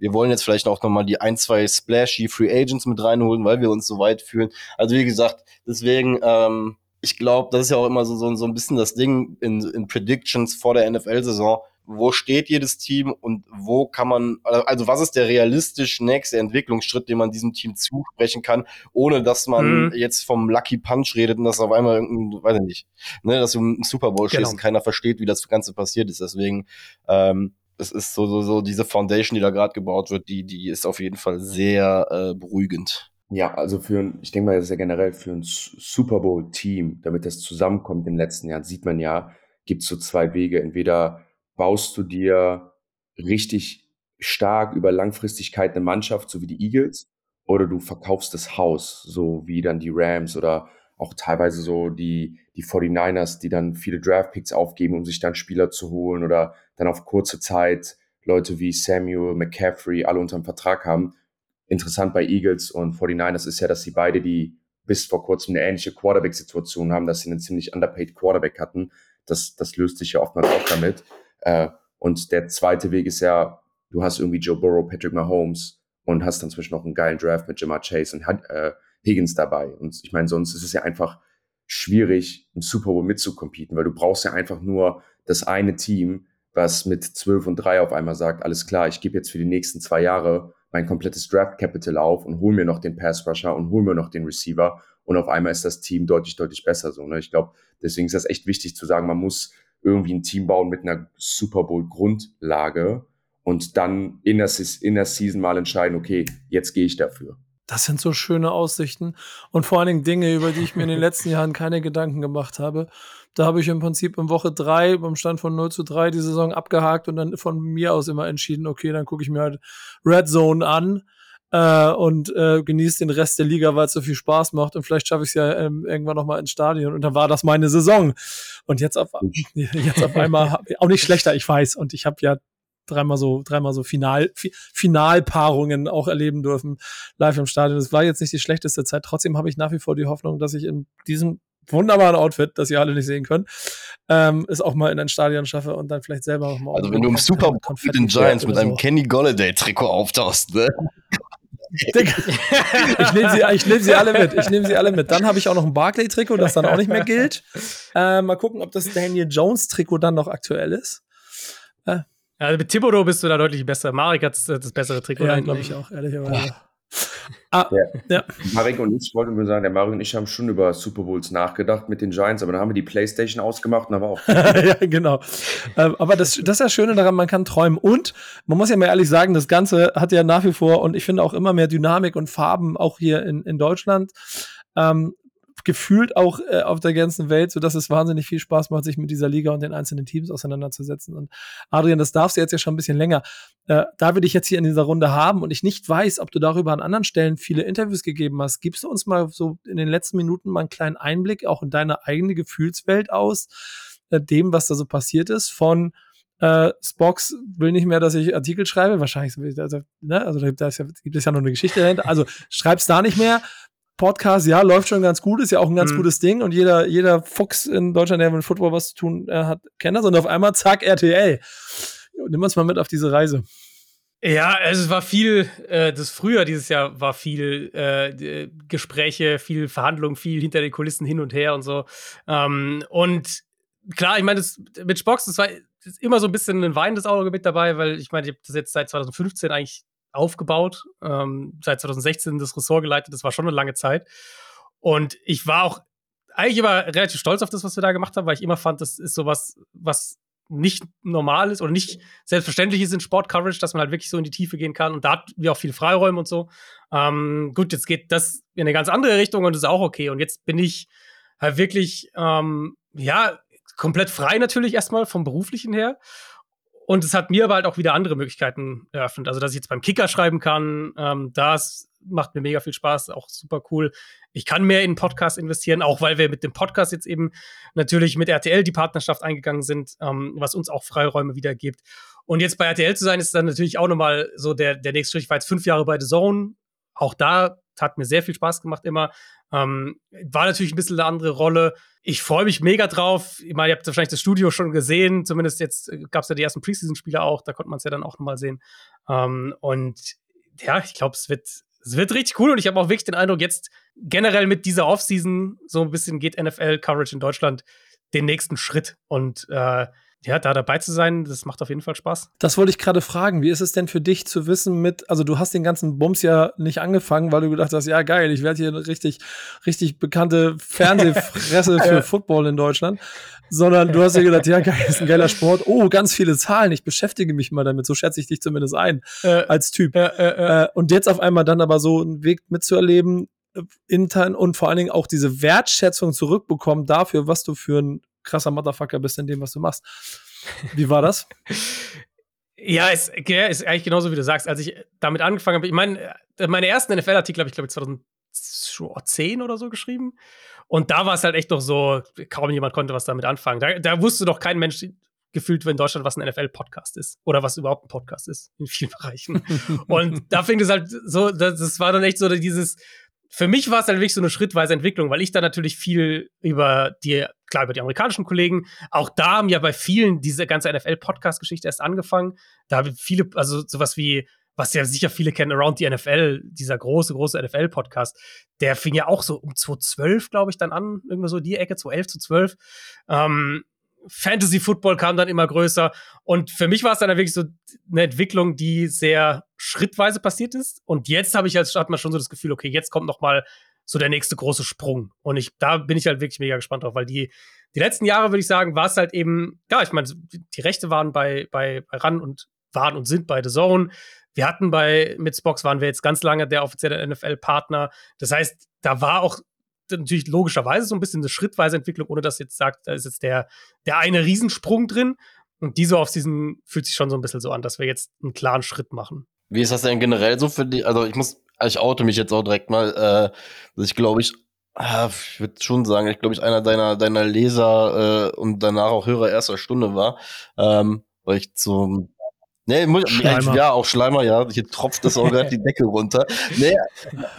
wir wollen jetzt vielleicht auch nochmal die ein, zwei splashy Free Agents mit reinholen, weil wir uns so weit fühlen. Also wie gesagt, deswegen, ähm, ich glaube, das ist ja auch immer so, so, so ein bisschen das Ding in, in Predictions vor der NFL-Saison wo steht jedes Team und wo kann man, also was ist der realistisch nächste Entwicklungsschritt, den man diesem Team zusprechen kann, ohne dass man mhm. jetzt vom Lucky Punch redet und das auf einmal irgendein, weiß ich nicht, ne, dass du im Super Bowl genau. stehst und keiner versteht, wie das Ganze passiert ist. Deswegen, ähm, es ist so, so, so diese Foundation, die da gerade gebaut wird, die, die ist auf jeden Fall sehr äh, beruhigend. Ja, also für ein, ich denke mal, das ist ja generell für ein Super Bowl-Team, damit das zusammenkommt den letzten Jahren, sieht man ja, gibt es so zwei Wege. Entweder baust du dir richtig stark über Langfristigkeit eine Mannschaft, so wie die Eagles, oder du verkaufst das Haus, so wie dann die Rams oder auch teilweise so die, die 49ers, die dann viele Draftpicks aufgeben, um sich dann Spieler zu holen oder dann auf kurze Zeit Leute wie Samuel, McCaffrey alle unter dem Vertrag haben. Interessant bei Eagles und 49ers ist ja, dass sie beide die bis vor kurzem eine ähnliche Quarterback-Situation haben, dass sie einen ziemlich underpaid Quarterback hatten. Das, das löst sich ja oftmals auch damit. Äh, und der zweite Weg ist ja, du hast irgendwie Joe Burrow, Patrick Mahomes und hast dann zwischen noch einen geilen Draft mit Jamar Chase und äh, Higgins dabei. Und ich meine, sonst ist es ja einfach schwierig, im Super Bowl mitzucompeten, weil du brauchst ja einfach nur das eine Team, was mit 12 und 3 auf einmal sagt, alles klar, ich gebe jetzt für die nächsten zwei Jahre mein komplettes Draft Capital auf und hol mir noch den Pass Rusher und hol mir noch den Receiver und auf einmal ist das Team deutlich, deutlich besser so. Ne? Ich glaube, deswegen ist das echt wichtig zu sagen, man muss irgendwie ein Team bauen mit einer Super Bowl Grundlage und dann in der, in der Season mal entscheiden, okay, jetzt gehe ich dafür. Das sind so schöne Aussichten und vor allen Dingen Dinge, über die ich mir in den letzten Jahren keine Gedanken gemacht habe. Da habe ich im Prinzip in Woche drei beim Stand von 0 zu 3 die Saison abgehakt und dann von mir aus immer entschieden, okay, dann gucke ich mir halt Red Zone an äh, und äh, genieße den Rest der Liga, weil es so viel Spaß macht und vielleicht schaffe ich es ja ähm, irgendwann noch mal ins Stadion und dann war das meine Saison. Und jetzt auf, jetzt auf einmal, auch nicht schlechter, ich weiß. Und ich habe ja dreimal so, dreimal so Final, Finalpaarungen auch erleben dürfen, live im Stadion. Das war jetzt nicht die schlechteste Zeit. Trotzdem habe ich nach wie vor die Hoffnung, dass ich in diesem wunderbaren Outfit, das ihr alle nicht sehen könnt, ähm, es auch mal in ein Stadion schaffe und dann vielleicht selber noch mal. Also wenn du im Super Bowl mit den Giants mit einem so. Kenny Golladay Trikot auftauchst, ne? ich nehme sie, ich nehm sie alle mit. Ich nehme sie alle mit. Dann habe ich auch noch ein Barclay-Trikot, das dann auch nicht mehr gilt. Äh, mal gucken, ob das Daniel Jones-Trikot dann noch aktuell ist. Äh, ja, mit Thibodeau bist du da deutlich besser. Marek hat das bessere Trikot. Ja, glaube ich auch, ehrlicherweise. Ah, ja. ja. Marek und ich wollten nur sagen, der Marek und ich haben schon über Super Bowls nachgedacht mit den Giants, aber dann haben wir die Playstation ausgemacht und dann war auch. ja, genau. Ähm, aber das, das ist das Schöne daran, man kann träumen. Und man muss ja mal ehrlich sagen, das Ganze hat ja nach wie vor und ich finde auch immer mehr Dynamik und Farben, auch hier in, in Deutschland. Ähm, gefühlt auch äh, auf der ganzen Welt, so dass es wahnsinnig viel Spaß macht, sich mit dieser Liga und den einzelnen Teams auseinanderzusetzen. Und Adrian, das darfst du jetzt ja schon ein bisschen länger. Äh, da wir dich jetzt hier in dieser Runde haben und ich nicht weiß, ob du darüber an anderen Stellen viele Interviews gegeben hast, gibst du uns mal so in den letzten Minuten mal einen kleinen Einblick auch in deine eigene Gefühlswelt aus, äh, dem, was da so passiert ist, von äh, Spox will nicht mehr, dass ich Artikel schreibe. Wahrscheinlich, also, ne? also da ja, gibt es ja noch eine Geschichte dahinter. Also schreib's da nicht mehr. Podcast, ja, läuft schon ganz gut, ist ja auch ein ganz mhm. gutes Ding und jeder, jeder Fuchs in Deutschland, der mit Football was zu tun äh, hat, kennt das und auf einmal zack, RTL. Nimm uns mal mit auf diese Reise. Ja, also es war viel, äh, das Frühjahr dieses Jahr war viel äh, Gespräche, viel Verhandlungen, viel hinter den Kulissen hin und her und so. Ähm, und klar, ich meine, mit Spox, das war das immer so ein bisschen ein weinendes Auge mit dabei, weil ich meine, ich habe das jetzt seit 2015 eigentlich aufgebaut, ähm, seit 2016 das Ressort geleitet, das war schon eine lange Zeit. Und ich war auch eigentlich immer relativ stolz auf das, was wir da gemacht haben, weil ich immer fand, das ist sowas, was nicht normal ist oder nicht selbstverständlich ist in Sport-Coverage, dass man halt wirklich so in die Tiefe gehen kann. Und da hat wir auch viel Freiräume und so. Ähm, gut, jetzt geht das in eine ganz andere Richtung und ist auch okay. Und jetzt bin ich halt wirklich, ähm, ja, komplett frei natürlich erstmal vom beruflichen her. Und es hat mir aber halt auch wieder andere Möglichkeiten eröffnet. Also, dass ich jetzt beim Kicker schreiben kann, ähm, das macht mir mega viel Spaß, auch super cool. Ich kann mehr in Podcast investieren, auch weil wir mit dem Podcast jetzt eben natürlich mit RTL die Partnerschaft eingegangen sind, ähm, was uns auch Freiräume wieder gibt. Und jetzt bei RTL zu sein, ist dann natürlich auch nochmal so der, der nächste Schritt. Ich war jetzt fünf Jahre bei The Zone. Auch da hat mir sehr viel Spaß gemacht immer. Ähm, war natürlich ein bisschen eine andere Rolle. Ich freue mich mega drauf. Ich meine, ihr habt wahrscheinlich das Studio schon gesehen. Zumindest jetzt äh, gab es ja die ersten Preseason-Spiele auch. Da konnte man es ja dann auch nochmal sehen. Ähm, und ja, ich glaube, es wird, es wird richtig cool. Und ich habe auch wirklich den Eindruck, jetzt generell mit dieser Offseason so ein bisschen geht NFL-Coverage in Deutschland den nächsten Schritt. Und äh, ja, da dabei zu sein, das macht auf jeden Fall Spaß. Das wollte ich gerade fragen. Wie ist es denn für dich zu wissen mit, also du hast den ganzen Bums ja nicht angefangen, weil du gedacht hast, ja geil, ich werde hier eine richtig, richtig bekannte Fernsehfresse für Football in Deutschland, sondern du hast ja gedacht, ja geil, ist ein geiler Sport. Oh, ganz viele Zahlen, ich beschäftige mich mal damit. So schätze ich dich zumindest ein äh, als Typ. Äh, äh, und jetzt auf einmal dann aber so einen Weg mitzuerleben, äh, intern und vor allen Dingen auch diese Wertschätzung zurückbekommen dafür, was du für ein krasser Motherfucker bist in dem, was du machst. Wie war das? ja, ist, ist eigentlich genauso, wie du sagst. Als ich damit angefangen habe, ich meine, meine ersten NFL-Artikel habe ich, glaube ich, 2010 oder so geschrieben. Und da war es halt echt noch so, kaum jemand konnte was damit anfangen. Da, da wusste doch kein Mensch gefühlt in Deutschland, was ein NFL-Podcast ist. Oder was überhaupt ein Podcast ist, in vielen Bereichen. und da fing es halt so, das, das war dann echt so dieses, für mich war es dann wirklich so eine schrittweise Entwicklung, weil ich da natürlich viel über die, klar, über die amerikanischen Kollegen, auch da haben ja bei vielen diese ganze NFL-Podcast-Geschichte erst angefangen. Da haben viele, also sowas wie was ja sicher viele kennen, Around the NFL, dieser große, große NFL-Podcast, der fing ja auch so um 2012, glaube ich, dann an, irgendwo so die Ecke, 2011 zu 12. Ähm, Fantasy Football kam dann immer größer. Und für mich war es dann wirklich so eine Entwicklung, die sehr schrittweise passiert ist. Und jetzt habe ich als hat man schon so das Gefühl, okay, jetzt kommt noch mal so der nächste große Sprung. Und ich, da bin ich halt wirklich mega gespannt drauf, weil die, die letzten Jahre, würde ich sagen, war es halt eben, ja, ich meine, die Rechte waren bei, bei, bei RAN und waren und sind bei The Zone. Wir hatten bei mit Spox waren wir jetzt ganz lange der offizielle NFL-Partner. Das heißt, da war auch natürlich logischerweise so ein bisschen eine schrittweise Entwicklung, ohne dass jetzt sagt, da ist jetzt der, der eine Riesensprung drin. Und diese Offseason fühlt sich schon so ein bisschen so an, dass wir jetzt einen klaren Schritt machen. Wie ist das denn generell so für die? Also ich muss, ich oute mich jetzt auch direkt mal, äh, dass ich glaube ich, äh, ich würde schon sagen, ich glaube ich einer deiner deiner Leser äh, und danach auch Hörer erster Stunde war, ähm, weil ich zum Nee, muss, Schleimer. ja, auch Schleimer, ja. Hier tropft das auch gerade die Decke runter. Nee,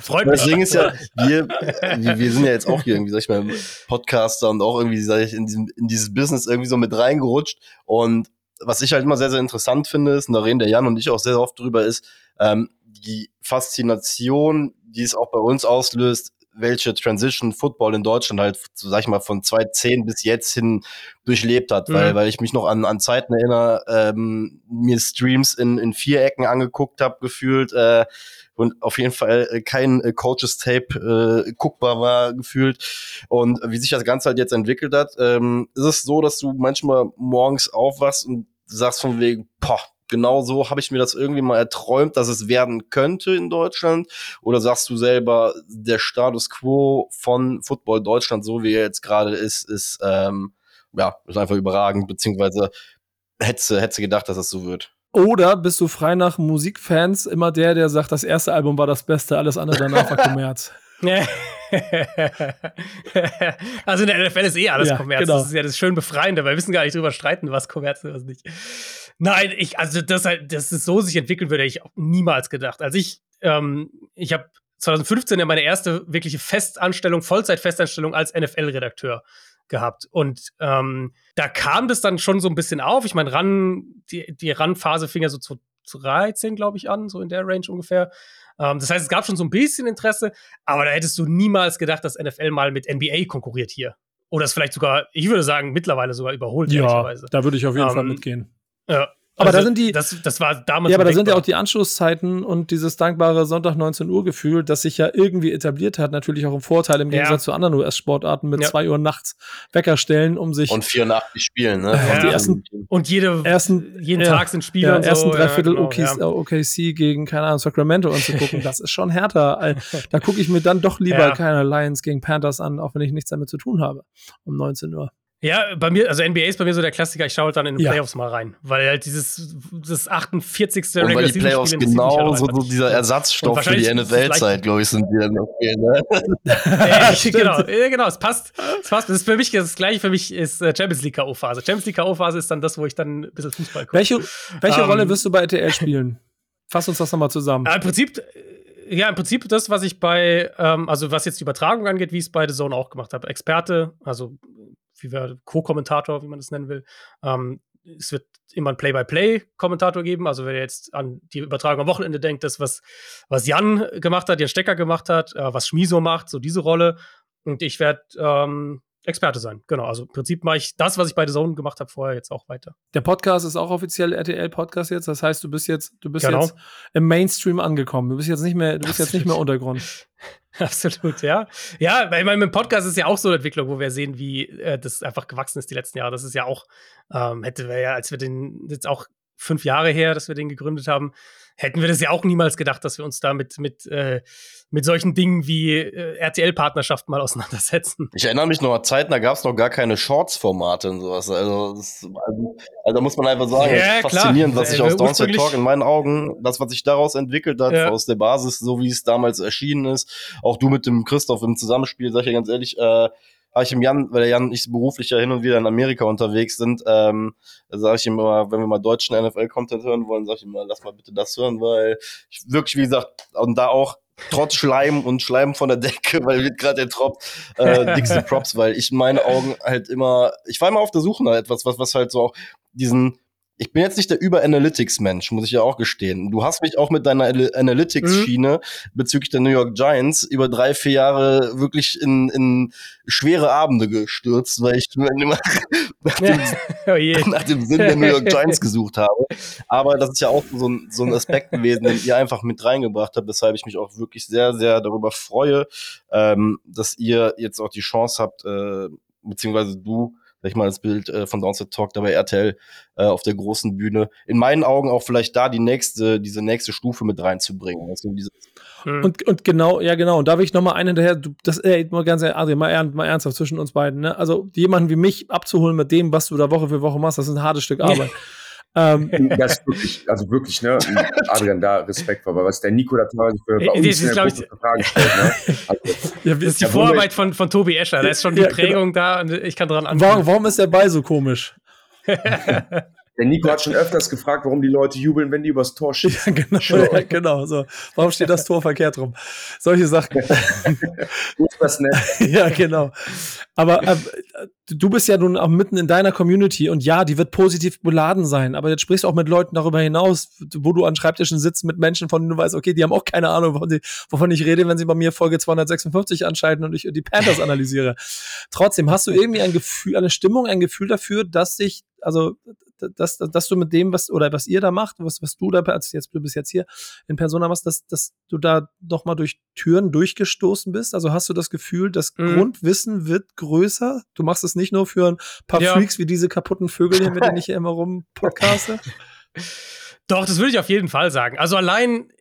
Freut mich. Ding ist ja, wir, wir sind ja jetzt auch hier irgendwie, sag ich mal, Podcaster und auch irgendwie, sag ich, in, diesem, in dieses Business irgendwie so mit reingerutscht. Und was ich halt immer sehr, sehr interessant finde, ist, und da reden der Jan und ich auch sehr oft drüber, ist, ähm, die Faszination, die es auch bei uns auslöst, welche Transition Football in Deutschland halt, sag ich mal, von 2010 bis jetzt hin durchlebt hat, mhm. weil, weil ich mich noch an, an Zeiten erinnere, ähm, mir Streams in, in vier Ecken angeguckt habe, gefühlt, äh, und auf jeden Fall äh, kein äh, Coaches Tape äh, guckbar war gefühlt und wie sich das Ganze halt jetzt entwickelt hat, ähm, ist es so, dass du manchmal morgens aufwachst und sagst von wegen, boah, genau so habe ich mir das irgendwie mal erträumt, dass es werden könnte in Deutschland? Oder sagst du selber, der Status quo von Football Deutschland, so wie er jetzt gerade ist, ist, ähm, ja, ist einfach überragend, beziehungsweise hättest du, hättest du gedacht, dass es so wird? Oder bist du frei nach Musikfans immer der, der sagt, das erste Album war das Beste, alles andere danach war Kommerz? also in der NFL ist eh alles ja, Kommerz. Genau. Das ist ja das schön befreiende, weil wir wissen gar nicht drüber streiten, was Kommerz ist und was nicht. Nein, ich, also das halt, dass es so sich entwickeln würde, hätte ich auch niemals gedacht. Also ich, ähm, ich habe 2015 ja meine erste wirkliche Festanstellung, Vollzeit-Festanstellung als NFL-Redakteur gehabt. Und ähm, da kam das dann schon so ein bisschen auf. Ich meine, ran, die, die Ran-Phase fing ja so zu 13, glaube ich, an, so in der Range ungefähr. Ähm, das heißt, es gab schon so ein bisschen Interesse, aber da hättest du niemals gedacht, dass NFL mal mit NBA konkurriert hier. Oder es vielleicht sogar, ich würde sagen, mittlerweile sogar überholt. Ja, da würde ich auf jeden ähm, Fall mitgehen. Ja. Aber also, da sind die. Das, das war damals. Ja, aber da sind ja auch die Anschlusszeiten und dieses dankbare Sonntag 19 Uhr Gefühl, das sich ja irgendwie etabliert hat, natürlich auch im Vorteil im Gegensatz ja. zu anderen US-Sportarten mit ja. zwei Uhr nachts Wecker stellen, um sich. Und 84 Spielen, ne? Ja. Die ersten, und jede, ersten, jeden Tag sind Spiele. Ja, und ersten so. Dreiviertel genau, OKC, OKC, gegen, keine Ahnung, Sacramento anzugucken, das ist schon härter. da gucke ich mir dann doch lieber keine Lions gegen Panthers an, auch wenn ich nichts damit zu tun habe. Um 19 Uhr. Ja, bei mir, also NBA ist bei mir so der Klassiker, ich schaue halt dann in den ja. Playoffs mal rein, weil halt dieses das 48. Und Regular weil die Playoffs genau so, so dieser Ersatzstoff für die NFL-Zeit, glaube ich, sind die dann okay, ne? äh, genau, äh, genau, es passt, es passt. Das ist für mich das gleiche für mich ist äh, Champions League KO-Phase. Champions League KO-Phase ist dann das, wo ich dann ein bisschen Fußball gucke. Welche, welche um, Rolle ähm, wirst du bei RTL spielen? Fass uns das nochmal zusammen. Im Prinzip äh, ja, im Prinzip das, was ich bei, ähm, also was jetzt die Übertragung angeht, wie ich es bei The Zone auch gemacht habe. Experte, also wie wir Co-Kommentator, wie man das nennen will. Ähm, es wird immer einen Play-by-Play-Kommentator geben. Also ihr jetzt an die Übertragung am Wochenende denkt, das, was, was Jan gemacht hat, Jan Stecker gemacht hat, äh, was Schmiso macht, so diese Rolle. Und ich werde ähm, Experte sein. Genau, also im Prinzip mache ich das, was ich bei The Zone gemacht habe, vorher jetzt auch weiter. Der Podcast ist auch offiziell RTL-Podcast jetzt. Das heißt, du bist jetzt, du bist genau. jetzt im Mainstream angekommen. Du bist jetzt nicht mehr, du bist jetzt nicht mehr Untergrund. Absolut, ja. Ja, weil mein Podcast ist ja auch so eine Entwicklung, wo wir sehen, wie äh, das einfach gewachsen ist die letzten Jahre. Das ist ja auch, ähm, hätte wir ja, als wir den jetzt auch fünf Jahre her, dass wir den gegründet haben, hätten wir das ja auch niemals gedacht, dass wir uns da mit, mit, äh, mit solchen Dingen wie äh, RTL-Partnerschaft mal auseinandersetzen. Ich erinnere mich noch an Zeiten, da gab es noch gar keine Shorts-Formate und sowas. Also, das, also, also, da muss man einfach sagen, ja, faszinierend, was sich äh, aus Downset Talk in meinen Augen, das, was sich daraus entwickelt hat, ja. aus der Basis, so wie es damals erschienen ist. Auch du mit dem Christoph im Zusammenspiel, sag ich ja ganz ehrlich, äh, habe ich im Jan, weil der Jan und ich beruflich ja hin und wieder in Amerika unterwegs sind, ähm, sage ich ihm immer, wenn wir mal deutschen NFL-Content hören wollen, sage ich immer, lass mal bitte das hören, weil ich wirklich, wie gesagt, und da auch trotz Schleim und Schleim von der Decke, weil wird gerade der Trop äh, dickste Props, weil ich in meinen Augen halt immer, ich war immer auf der Suche nach etwas, was, was halt so auch diesen ich bin jetzt nicht der Über-Analytics-Mensch, muss ich ja auch gestehen. Du hast mich auch mit deiner Analytics-Schiene mhm. bezüglich der New York Giants über drei, vier Jahre wirklich in, in schwere Abende gestürzt, weil ich immer nach dem, oh nach dem Sinn der New York Giants gesucht habe. Aber das ist ja auch so ein, so ein Aspekt gewesen, den ihr einfach mit reingebracht habt, weshalb ich mich auch wirklich sehr, sehr darüber freue, ähm, dass ihr jetzt auch die Chance habt, äh, beziehungsweise du, sag ich mal, das Bild äh, von Downset Talk dabei RTL äh, auf der großen Bühne. In meinen Augen auch vielleicht da die nächste, diese nächste Stufe mit reinzubringen. Also hm. Und, und genau, ja genau, und da will ich noch mal einen hinterher, du, das, ey, mal ganz also mal, ernst, mal ernsthaft zwischen uns beiden, ne? Also jemanden wie mich abzuholen mit dem, was du da Woche für Woche machst, das ist ein hartes Stück Arbeit. Ähm, das ist wirklich, also wirklich, ne, Adrian, da Respekt vor, was der Nico da teilweise für bei uns das ist, glaube ich, Fragen stellt, ne? Also, ja, das ist die Vorarbeit von, von Tobi Escher, da ist schon die ja. Prägung genau. da und ich kann dran anfangen. Warum, warum ist der Ball so komisch? Der Nico hat schon öfters gefragt, warum die Leute jubeln, wenn die übers Tor schießen. Ja, genau, ja, genau. So. Warum steht das Tor verkehrt rum? Solche Sachen. das nett. ja, genau. Aber äh, du bist ja nun auch mitten in deiner Community und ja, die wird positiv beladen sein. Aber jetzt sprichst du auch mit Leuten darüber hinaus, wo du an Schreibtischen sitzt mit Menschen, von denen du weißt, okay, die haben auch keine Ahnung, wovon, die, wovon ich rede, wenn sie bei mir Folge 256 anschalten und ich die Panthers analysiere. Trotzdem hast du irgendwie ein Gefühl, eine Stimmung, ein Gefühl dafür, dass sich, also dass, dass du mit dem, was, oder was ihr da macht, was, was du da, als jetzt, du bist jetzt hier in Persona machst, dass, dass du da doch mal durch Türen durchgestoßen bist? Also hast du das Gefühl, das mhm. Grundwissen wird größer? Du machst es nicht nur für ein paar ja. Freaks wie diese kaputten Vögel hier, mit denen ich hier immer rum podcaste? Doch, das würde ich auf jeden Fall sagen. Also allein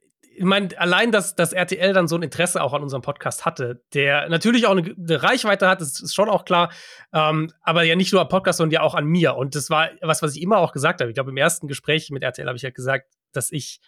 ich meine, allein, dass, dass RTL dann so ein Interesse auch an unserem Podcast hatte, der natürlich auch eine, eine Reichweite hat, das ist schon auch klar, ähm, aber ja nicht nur am Podcast, sondern ja auch an mir. Und das war was, was ich immer auch gesagt habe. Ich glaube, im ersten Gespräch mit RTL habe ich ja gesagt, dass ich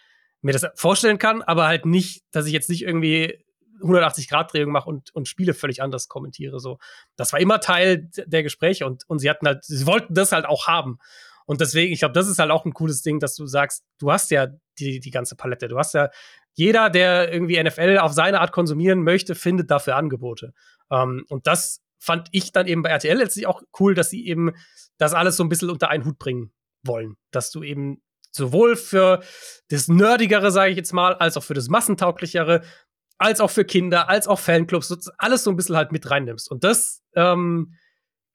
mir das vorstellen kann, aber halt nicht, dass ich jetzt nicht irgendwie 180-Grad-Drehung mache und, und Spiele völlig anders kommentiere. So. Das war immer Teil der Gespräche und, und sie hatten halt, sie wollten das halt auch haben. Und deswegen, ich glaube, das ist halt auch ein cooles Ding, dass du sagst, du hast ja die, die ganze Palette. Du hast ja jeder, der irgendwie NFL auf seine Art konsumieren möchte, findet dafür Angebote. Ähm, und das fand ich dann eben bei RTL letztlich auch cool, dass sie eben das alles so ein bisschen unter einen Hut bringen wollen. Dass du eben sowohl für das Nerdigere, sage ich jetzt mal, als auch für das Massentauglichere, als auch für Kinder, als auch Fanclubs, alles so ein bisschen halt mit reinnimmst. Und das, ähm,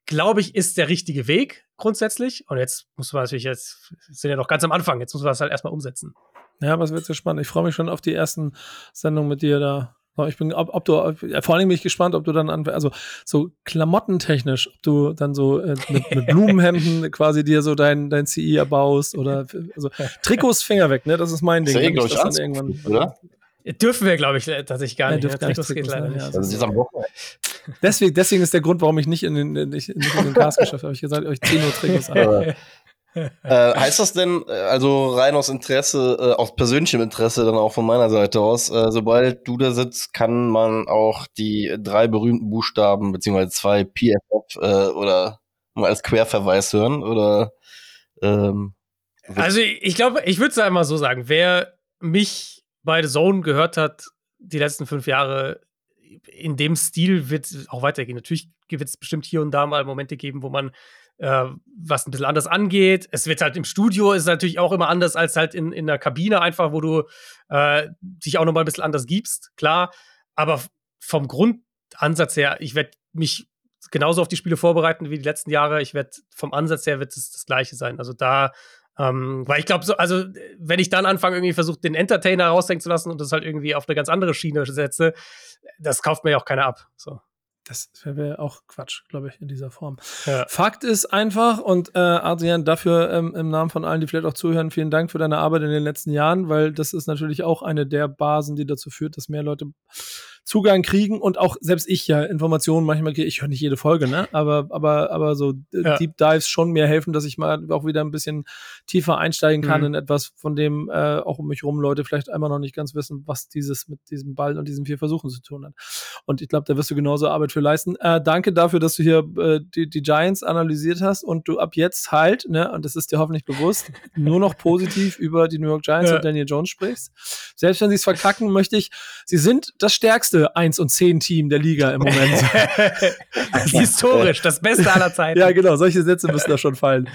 glaube ich, ist der richtige Weg grundsätzlich. Und jetzt muss man natürlich, jetzt sind ja noch ganz am Anfang, jetzt muss man das halt erstmal umsetzen. Ja, aber es wird sehr spannend. Ich freue mich schon auf die ersten Sendungen mit dir da. Ich bin, ob, ob du, vor allem bin ich gespannt, ob du dann an, also so klamottentechnisch, ob du dann so äh, mit, mit Blumenhemden quasi dir so dein, dein CI erbaust oder, also Trikots Finger weg, ne? Das ist mein Ding. Das ist das dann irgendwann, oder? Dürfen wir, glaube ich, tatsächlich gar nicht. Ja, gar nicht geht leider nicht. Also, ist am Deswegen, deswegen ist der Grund, warum ich nicht in den, nicht, nicht in den Cast geschafft habe. Ich gesagt, euch 10 Uhr Trikots an äh, heißt das denn, äh, also rein aus Interesse, äh, aus persönlichem Interesse dann auch von meiner Seite aus, äh, sobald du da sitzt, kann man auch die drei berühmten Buchstaben, beziehungsweise zwei PFF äh, oder mal als Querverweis hören? Oder ähm, Also ich glaube, ich würde es einmal so sagen, wer mich bei The Zone gehört hat, die letzten fünf Jahre, in dem Stil wird es auch weitergehen. Natürlich wird es bestimmt hier und da mal Momente geben, wo man äh, was ein bisschen anders angeht. Es wird halt im Studio ist natürlich auch immer anders als halt in, in der Kabine einfach, wo du äh, dich auch noch mal ein bisschen anders gibst, klar. Aber vom Grundansatz her, ich werde mich genauso auf die Spiele vorbereiten wie die letzten Jahre. Ich werde vom Ansatz her wird es das Gleiche sein. Also da ähm, weil ich glaube, so, also wenn ich dann anfange, irgendwie versucht, den Entertainer raushängen zu lassen und das halt irgendwie auf eine ganz andere Schiene setze, das kauft mir ja auch keiner ab. So. Das wäre auch Quatsch, glaube ich, in dieser Form. Ja. Fakt ist einfach, und äh, Adrian, dafür ähm, im Namen von allen, die vielleicht auch zuhören, vielen Dank für deine Arbeit in den letzten Jahren, weil das ist natürlich auch eine der Basen, die dazu führt, dass mehr Leute Zugang kriegen und auch selbst ich ja Informationen manchmal kriege. Ich höre nicht jede Folge, ne? Aber, aber, aber so ja. Deep Dives schon mir helfen, dass ich mal auch wieder ein bisschen tiefer einsteigen kann mhm. in etwas, von dem äh, auch um mich rum Leute vielleicht einmal noch nicht ganz wissen, was dieses mit diesem Ball und diesen vier Versuchen zu tun hat. Und ich glaube, da wirst du genauso Arbeit für leisten. Äh, danke dafür, dass du hier äh, die, die Giants analysiert hast und du ab jetzt halt, ne, und das ist dir hoffentlich bewusst, nur noch positiv über die New York Giants ja. und Daniel Jones sprichst. Selbst wenn sie es verkacken, möchte ich, sie sind das Stärkste beste 1 und 10 Team der Liga im Moment. Historisch, das Beste aller Zeiten. ja, genau, solche Sätze müssen da schon fallen.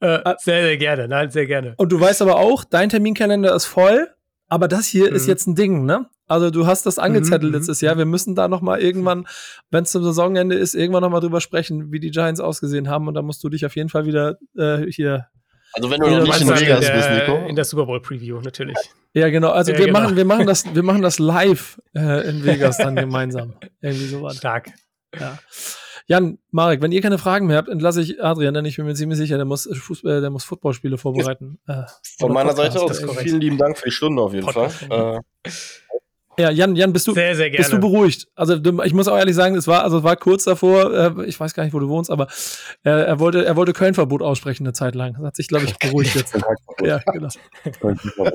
Äh, sehr, sehr gerne. Nein, sehr gerne. Und du weißt aber auch, dein Terminkalender ist voll, aber das hier Mhm. ist jetzt ein Ding, ne? Also du hast das angezettelt Mhm, letztes Jahr. Wir müssen da noch mal irgendwann, wenn es zum Saisonende ist, irgendwann noch mal drüber sprechen, wie die Giants ausgesehen haben. Und da musst du dich auf jeden Fall wieder äh, hier. Also wenn du noch nicht in Vegas bist, der, Nico. in der Super Bowl Preview, natürlich. Ja, genau. Also Ja, wir genau. machen, wir machen das, wir machen das live äh, in Vegas dann gemeinsam. Irgendwie sowas. Stark. Ja. Jan, Marek, wenn ihr keine Fragen mehr habt, entlasse ich Adrian, denn ich bin mir ziemlich sicher, der muss, Fußball, der muss Footballspiele vorbereiten. Äh, Von meiner Podcast, Seite aus vielen lieben Dank für die Stunde auf jeden Podcast, Fall. Äh, Ja, Jan, Jan, bist du, Sehr, sehr gerne. bist du beruhigt? Also du, ich muss auch ehrlich sagen, es war, also es war kurz davor, äh, ich weiß gar nicht, wo du wohnst, aber äh, er wollte, er wollte Köln-Verbot aussprechen eine Zeit lang. Das hat sich, glaube ich, beruhigt jetzt. ja, genau.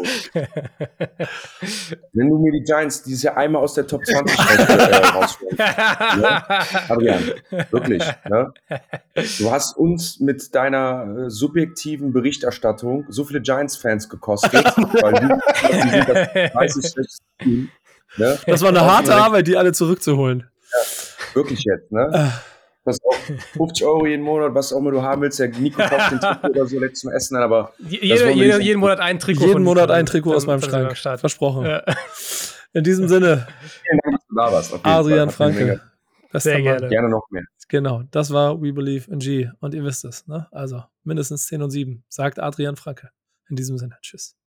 Wenn du mir die Giants dieses Jahr einmal aus der Top 20 raus- äh, rausholst, Adrian, wirklich, ne? Du hast uns mit deiner äh, subjektiven Berichterstattung so viele Giants-Fans gekostet, weil die, die sind das 30 schlechteste Team. Ne? Das war eine harte Arbeit, die alle zurückzuholen. Wirklich jetzt, ne? Das auch 50 Euro jeden Monat, was auch immer du haben willst. Der Nico kauft den Trikot oder so, zum Essen aber jeder, nicht. jeden Monat ein Trikot. jeden von- Monat ein Trikot aus meinem Schrank. Start. Versprochen. Ja. In diesem Sinne, vielen Dank, dass du da warst. auf jeden Adrian Fall. Franke. Sehr gerne. Gerne noch mehr. Genau, das war We Believe in G. Und ihr wisst es, ne? Also mindestens 10 und 7, sagt Adrian Franke. In diesem Sinne, tschüss.